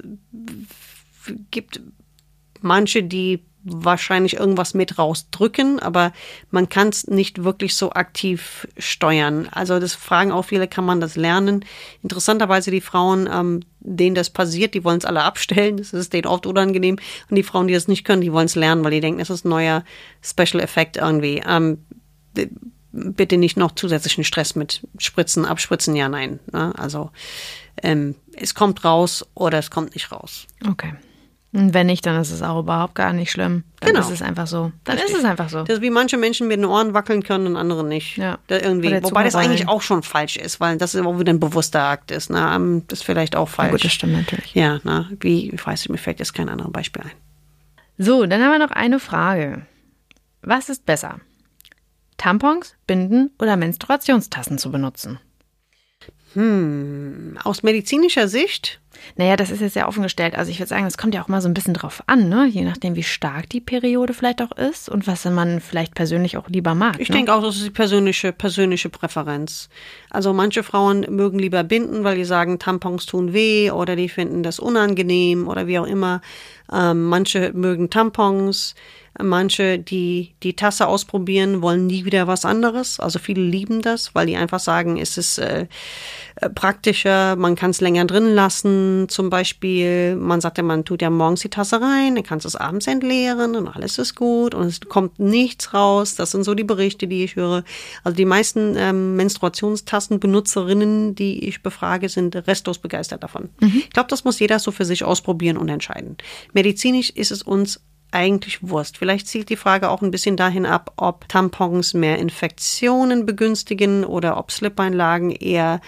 gibt manche, die wahrscheinlich irgendwas mit rausdrücken, aber man kann es nicht wirklich so aktiv steuern. Also das fragen auch viele, kann man das lernen? Interessanterweise die Frauen, ähm, denen das passiert, die wollen es alle abstellen. Das ist denen oft unangenehm. Und die Frauen, die das nicht können, die wollen es lernen, weil die denken, es ist ein neuer Special Effekt irgendwie. Ähm, bitte nicht noch zusätzlichen Stress mit Spritzen, Abspritzen, ja, nein. Ne? Also ähm, es kommt raus oder es kommt nicht raus. Okay. Und wenn nicht, dann ist es auch überhaupt gar nicht schlimm. Dann genau. ist es einfach so. Dann Richtig. ist es einfach so. Das ist wie manche Menschen mit den Ohren wackeln können und andere nicht. Ja. Da irgendwie. Wobei das eigentlich auch schon falsch ist, weil das auch wieder ein bewusster Akt ist. Ne? Ähm, das ist vielleicht auch falsch. Ja, gut, das stimmt natürlich. Ja, ne? wie, ich weiß nicht, mir fällt jetzt kein anderes Beispiel ein. So, dann haben wir noch eine Frage. Was ist besser? Tampons, Binden oder Menstruationstassen zu benutzen? Hm, aus medizinischer Sicht naja, das ist jetzt sehr offen gestellt. Also ich würde sagen, es kommt ja auch mal so ein bisschen drauf an, ne? je nachdem, wie stark die Periode vielleicht auch ist und was man vielleicht persönlich auch lieber mag. Ich ne? denke auch, das ist die persönliche, persönliche Präferenz. Also manche Frauen mögen lieber binden, weil die sagen, Tampons tun weh oder die finden das unangenehm oder wie auch immer. Ähm, manche mögen Tampons. Manche, die die Tasse ausprobieren, wollen nie wieder was anderes. Also viele lieben das, weil die einfach sagen, es ist äh, äh praktischer, man kann es länger drin lassen. Zum Beispiel, man sagt ja, man tut ja morgens die Tasse rein, dann kannst du es abends entleeren und alles ist gut und es kommt nichts raus. Das sind so die Berichte, die ich höre. Also die meisten ähm, Menstruationstassenbenutzerinnen, die ich befrage, sind restlos begeistert davon. Mhm. Ich glaube, das muss jeder so für sich ausprobieren und entscheiden. Medizinisch ist es uns eigentlich Wurst. Vielleicht zielt die Frage auch ein bisschen dahin ab, ob Tampons mehr Infektionen begünstigen oder ob Slip-Einlagen eher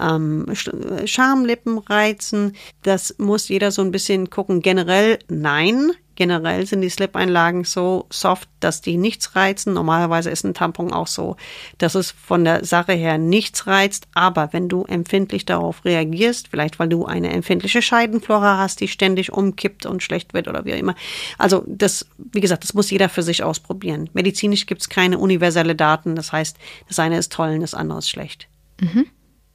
ähm, Schamlippen reizen. Das muss jeder so ein bisschen gucken. Generell nein. Generell sind die Slip-Einlagen so soft, dass die nichts reizen. Normalerweise ist ein Tampon auch so, dass es von der Sache her nichts reizt. Aber wenn du empfindlich darauf reagierst, vielleicht weil du eine empfindliche Scheidenflora hast, die ständig umkippt und schlecht wird oder wie auch immer. Also das, wie gesagt, das muss jeder für sich ausprobieren. Medizinisch gibt es keine universelle Daten. Das heißt, das eine ist toll und das andere ist schlecht. Mhm.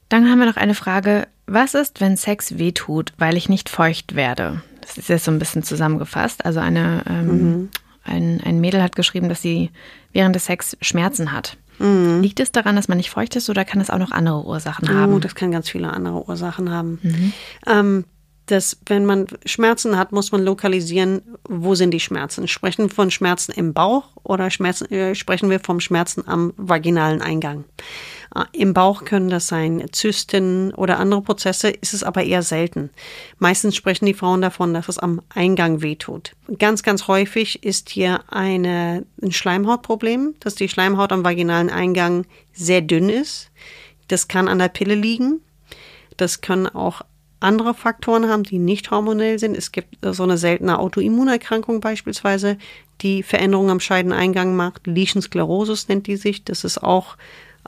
Dann haben wir noch eine Frage. Was ist, wenn Sex wehtut, weil ich nicht feucht werde? Das ist jetzt so ein bisschen zusammengefasst. Also eine, ähm, mhm. ein, ein Mädel hat geschrieben, dass sie während des Sex Schmerzen hat. Mhm. Liegt es daran, dass man nicht feucht ist oder kann es auch noch andere Ursachen haben? Oh, das kann ganz viele andere Ursachen haben. Mhm. Ähm, dass wenn man Schmerzen hat, muss man lokalisieren, wo sind die Schmerzen. Sprechen wir von Schmerzen im Bauch oder Schmerzen, äh, sprechen wir vom Schmerzen am vaginalen Eingang. Äh, Im Bauch können das sein Zysten oder andere Prozesse, ist es aber eher selten. Meistens sprechen die Frauen davon, dass es am Eingang wehtut. Ganz, ganz häufig ist hier eine, ein Schleimhautproblem, dass die Schleimhaut am vaginalen Eingang sehr dünn ist. Das kann an der Pille liegen. Das können auch andere Faktoren haben, die nicht hormonell sind. Es gibt so eine seltene Autoimmunerkrankung beispielsweise, die Veränderungen am Scheideneingang macht. Lesionsklerosis nennt die sich. Das ist auch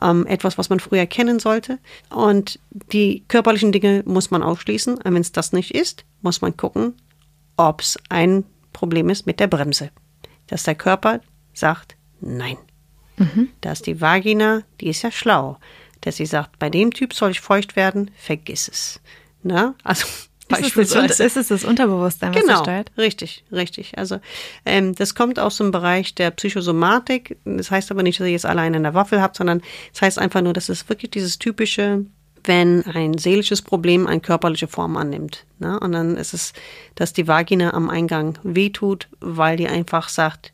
ähm, etwas, was man früher kennen sollte. Und die körperlichen Dinge muss man ausschließen. Und wenn es das nicht ist, muss man gucken, ob es ein Problem ist mit der Bremse. Dass der Körper sagt, nein. Mhm. Dass die Vagina, die ist ja schlau, dass sie sagt, bei dem Typ soll ich feucht werden, vergiss es. Na, also beispielsweise. Ist es das, ist es das Unterbewusstsein, was genau, steuert? richtig, richtig. Also ähm, das kommt aus dem Bereich der Psychosomatik. Das heißt aber nicht, dass ihr jetzt alleine in der Waffel habt, sondern das heißt einfach nur, dass es wirklich dieses typische wenn ein seelisches Problem eine körperliche Form annimmt. Ne? Und dann ist es, dass die Vagina am Eingang wehtut, weil die einfach sagt,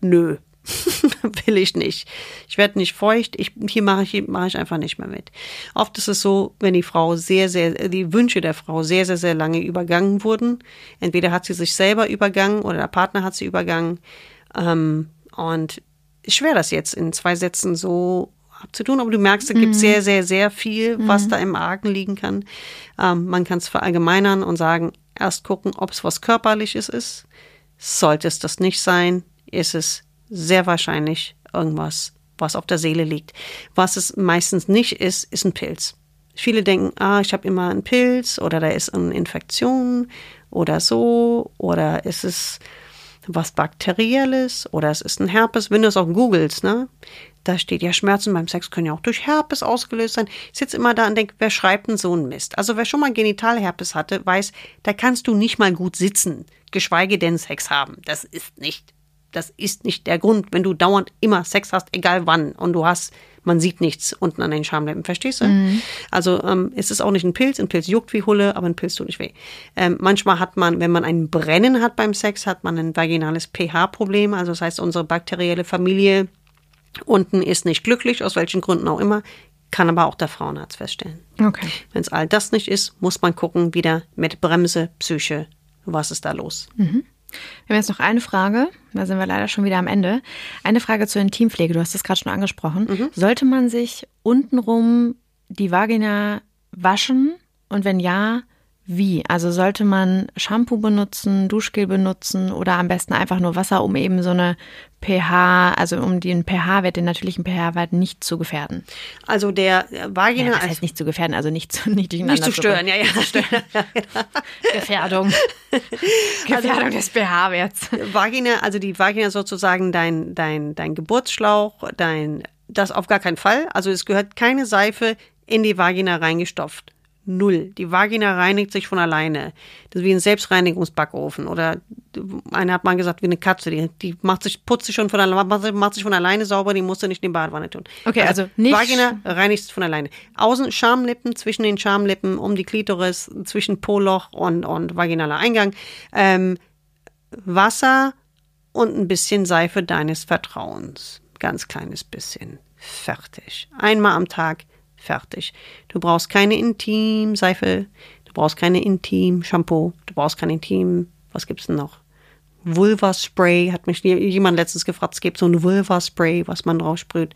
nö, will ich nicht. Ich werde nicht feucht, ich, hier mache ich, mache ich einfach nicht mehr mit. Oft ist es so, wenn die Frau sehr, sehr, die Wünsche der Frau sehr, sehr, sehr lange übergangen wurden. Entweder hat sie sich selber übergangen oder der Partner hat sie übergangen. Ähm, und schwer das jetzt in zwei Sätzen so abzutun, aber du merkst, es gibt mhm. sehr, sehr, sehr viel, was mhm. da im Argen liegen kann. Ähm, man kann es verallgemeinern und sagen, erst gucken, ob es was Körperliches ist. Sollte es das nicht sein, ist es sehr wahrscheinlich irgendwas, was auf der Seele liegt. Was es meistens nicht ist, ist ein Pilz. Viele denken, ah, ich habe immer einen Pilz oder da ist eine Infektion oder so oder ist es was Bakterielles oder es ist ein Herpes. Wenn du es auch googelst, ne, da steht ja, Schmerzen beim Sex können ja auch durch Herpes ausgelöst sein. Ich sitze immer da und denke, wer schreibt denn so einen Mist? Also wer schon mal Genitalherpes hatte, weiß, da kannst du nicht mal gut sitzen, geschweige denn Sex haben. Das ist nicht das ist nicht der Grund, wenn du dauernd immer Sex hast, egal wann, und du hast, man sieht nichts unten an den Schamlippen, verstehst du? Mhm. Also ähm, ist es auch nicht ein Pilz, ein Pilz juckt wie Hulle, aber ein Pilz tut nicht weh. Ähm, manchmal hat man, wenn man ein Brennen hat beim Sex, hat man ein vaginales pH-Problem, also das heißt, unsere bakterielle Familie unten ist nicht glücklich, aus welchen Gründen auch immer, kann aber auch der Frauenarzt feststellen. Okay. Wenn es all das nicht ist, muss man gucken, wieder mit Bremse, Psyche, was ist da los. Mhm. Wir haben jetzt noch eine Frage, da sind wir leider schon wieder am Ende. Eine Frage zur Intimpflege, du hast das gerade schon angesprochen. Mhm. Sollte man sich untenrum die Vagina waschen und wenn ja, wie? Also sollte man Shampoo benutzen, Duschgel benutzen oder am besten einfach nur Wasser, um eben so eine pH, also um den pH-Wert, den natürlichen pH-Wert nicht zu gefährden? Also der Vagina. Ja, das heißt nicht zu gefährden, also nicht zu nicht, nicht zu stören, ja, ja. Zu stören. Gefährdung. Gefährdung also, des pH-Werts. Vagina, also die Vagina sozusagen dein, dein, dein Geburtsschlauch, dein, das auf gar keinen Fall. Also es gehört keine Seife in die Vagina reingestopft. Null. Die Vagina reinigt sich von alleine. Das ist wie ein Selbstreinigungsbackofen. Oder einer hat mal gesagt, wie eine Katze. Die, die macht sich, putzt sich schon von alleine, macht sich von alleine sauber, die musst du nicht in die Badewanne tun. Okay, also, also nicht. Vagina reinigt sich von alleine. Außen Schamlippen, zwischen den Schamlippen, um die Klitoris, zwischen Poloch und, und vaginaler Eingang. Ähm, Wasser und ein bisschen Seife deines Vertrauens. Ganz kleines bisschen. Fertig. Einmal am Tag Fertig. Du brauchst keine Intim-Seife, du brauchst keine Intim-Shampoo, du brauchst kein Intim, was gibt's denn noch? Vulva-Spray, hat mich jemand letztens gefragt, es gibt so ein Vulva-Spray, was man drauf sprüht.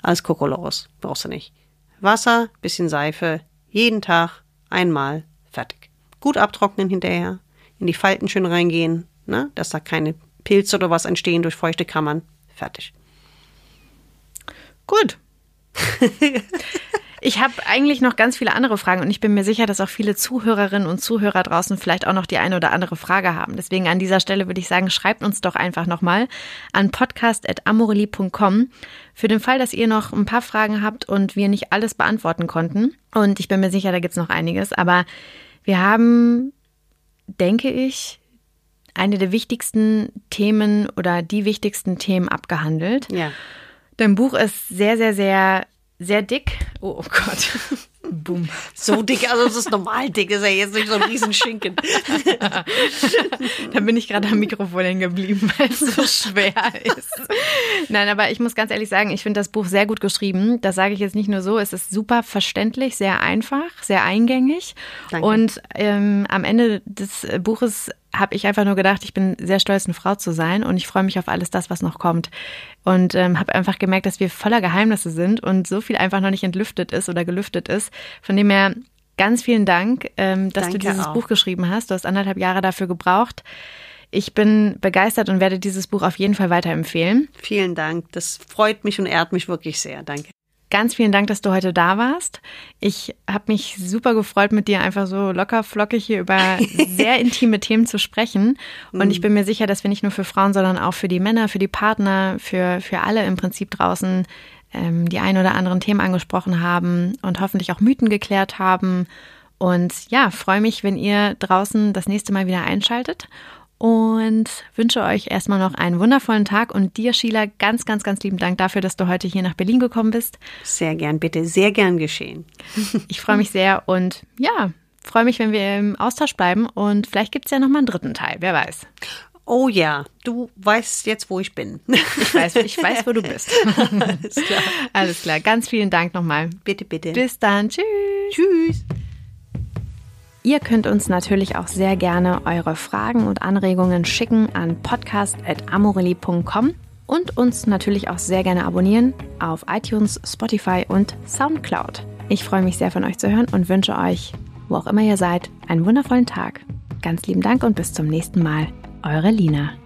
Alles Kokolores, brauchst du nicht. Wasser, bisschen Seife, jeden Tag, einmal, fertig. Gut abtrocknen hinterher, in die Falten schön reingehen, ne, dass da keine Pilze oder was entstehen durch feuchte Kammern, fertig. Gut. Ich habe eigentlich noch ganz viele andere Fragen und ich bin mir sicher, dass auch viele Zuhörerinnen und Zuhörer draußen vielleicht auch noch die eine oder andere Frage haben. Deswegen an dieser Stelle würde ich sagen, schreibt uns doch einfach nochmal an podcast.amorelie.com für den Fall, dass ihr noch ein paar Fragen habt und wir nicht alles beantworten konnten. Und ich bin mir sicher, da gibt's noch einiges. Aber wir haben, denke ich, eine der wichtigsten Themen oder die wichtigsten Themen abgehandelt. Ja. Dein Buch ist sehr, sehr, sehr sehr dick. Oh, oh Gott. Boom. So dick, also es ist normal dick, ist ja jetzt nicht so ein Riesenschinken. da bin ich gerade am Mikrofon hängen geblieben, weil es so schwer ist. Nein, aber ich muss ganz ehrlich sagen, ich finde das Buch sehr gut geschrieben. Das sage ich jetzt nicht nur so, es ist super verständlich, sehr einfach, sehr eingängig. Danke. Und ähm, am Ende des Buches habe ich einfach nur gedacht, ich bin sehr stolz, eine Frau zu sein und ich freue mich auf alles das, was noch kommt. Und ähm, habe einfach gemerkt, dass wir voller Geheimnisse sind und so viel einfach noch nicht entlüftet ist oder gelüftet ist. Von dem her ganz vielen Dank, ähm, dass Danke du dieses auch. Buch geschrieben hast. Du hast anderthalb Jahre dafür gebraucht. Ich bin begeistert und werde dieses Buch auf jeden Fall weiterempfehlen. Vielen Dank. Das freut mich und ehrt mich wirklich sehr. Danke. Ganz vielen Dank, dass du heute da warst. Ich habe mich super gefreut, mit dir einfach so locker flockig hier über sehr intime Themen zu sprechen. Und ich mhm. bin mir sicher, dass wir nicht nur für Frauen, sondern auch für die Männer, für die Partner, für, für alle im Prinzip draußen ähm, die ein oder anderen Themen angesprochen haben und hoffentlich auch Mythen geklärt haben Und ja, freue mich, wenn ihr draußen das nächste Mal wieder einschaltet und wünsche euch erstmal noch einen wundervollen Tag und dir, Sheila, ganz, ganz, ganz lieben Dank dafür, dass du heute hier nach Berlin gekommen bist. Sehr gern, bitte, sehr gern geschehen. Ich freue mich sehr und ja, freue mich, wenn wir im Austausch bleiben und vielleicht gibt es ja nochmal einen dritten Teil, wer weiß. Oh ja, du weißt jetzt, wo ich bin. Ich weiß, ich weiß, wo du bist. Alles klar. Alles klar. Ganz vielen Dank nochmal. Bitte, bitte. Bis dann. Tschüss. Tschüss. Ihr könnt uns natürlich auch sehr gerne eure Fragen und Anregungen schicken an podcast.amorelli.com und uns natürlich auch sehr gerne abonnieren auf iTunes, Spotify und Soundcloud. Ich freue mich sehr von euch zu hören und wünsche euch, wo auch immer ihr seid, einen wundervollen Tag. Ganz lieben Dank und bis zum nächsten Mal. Eure Lina.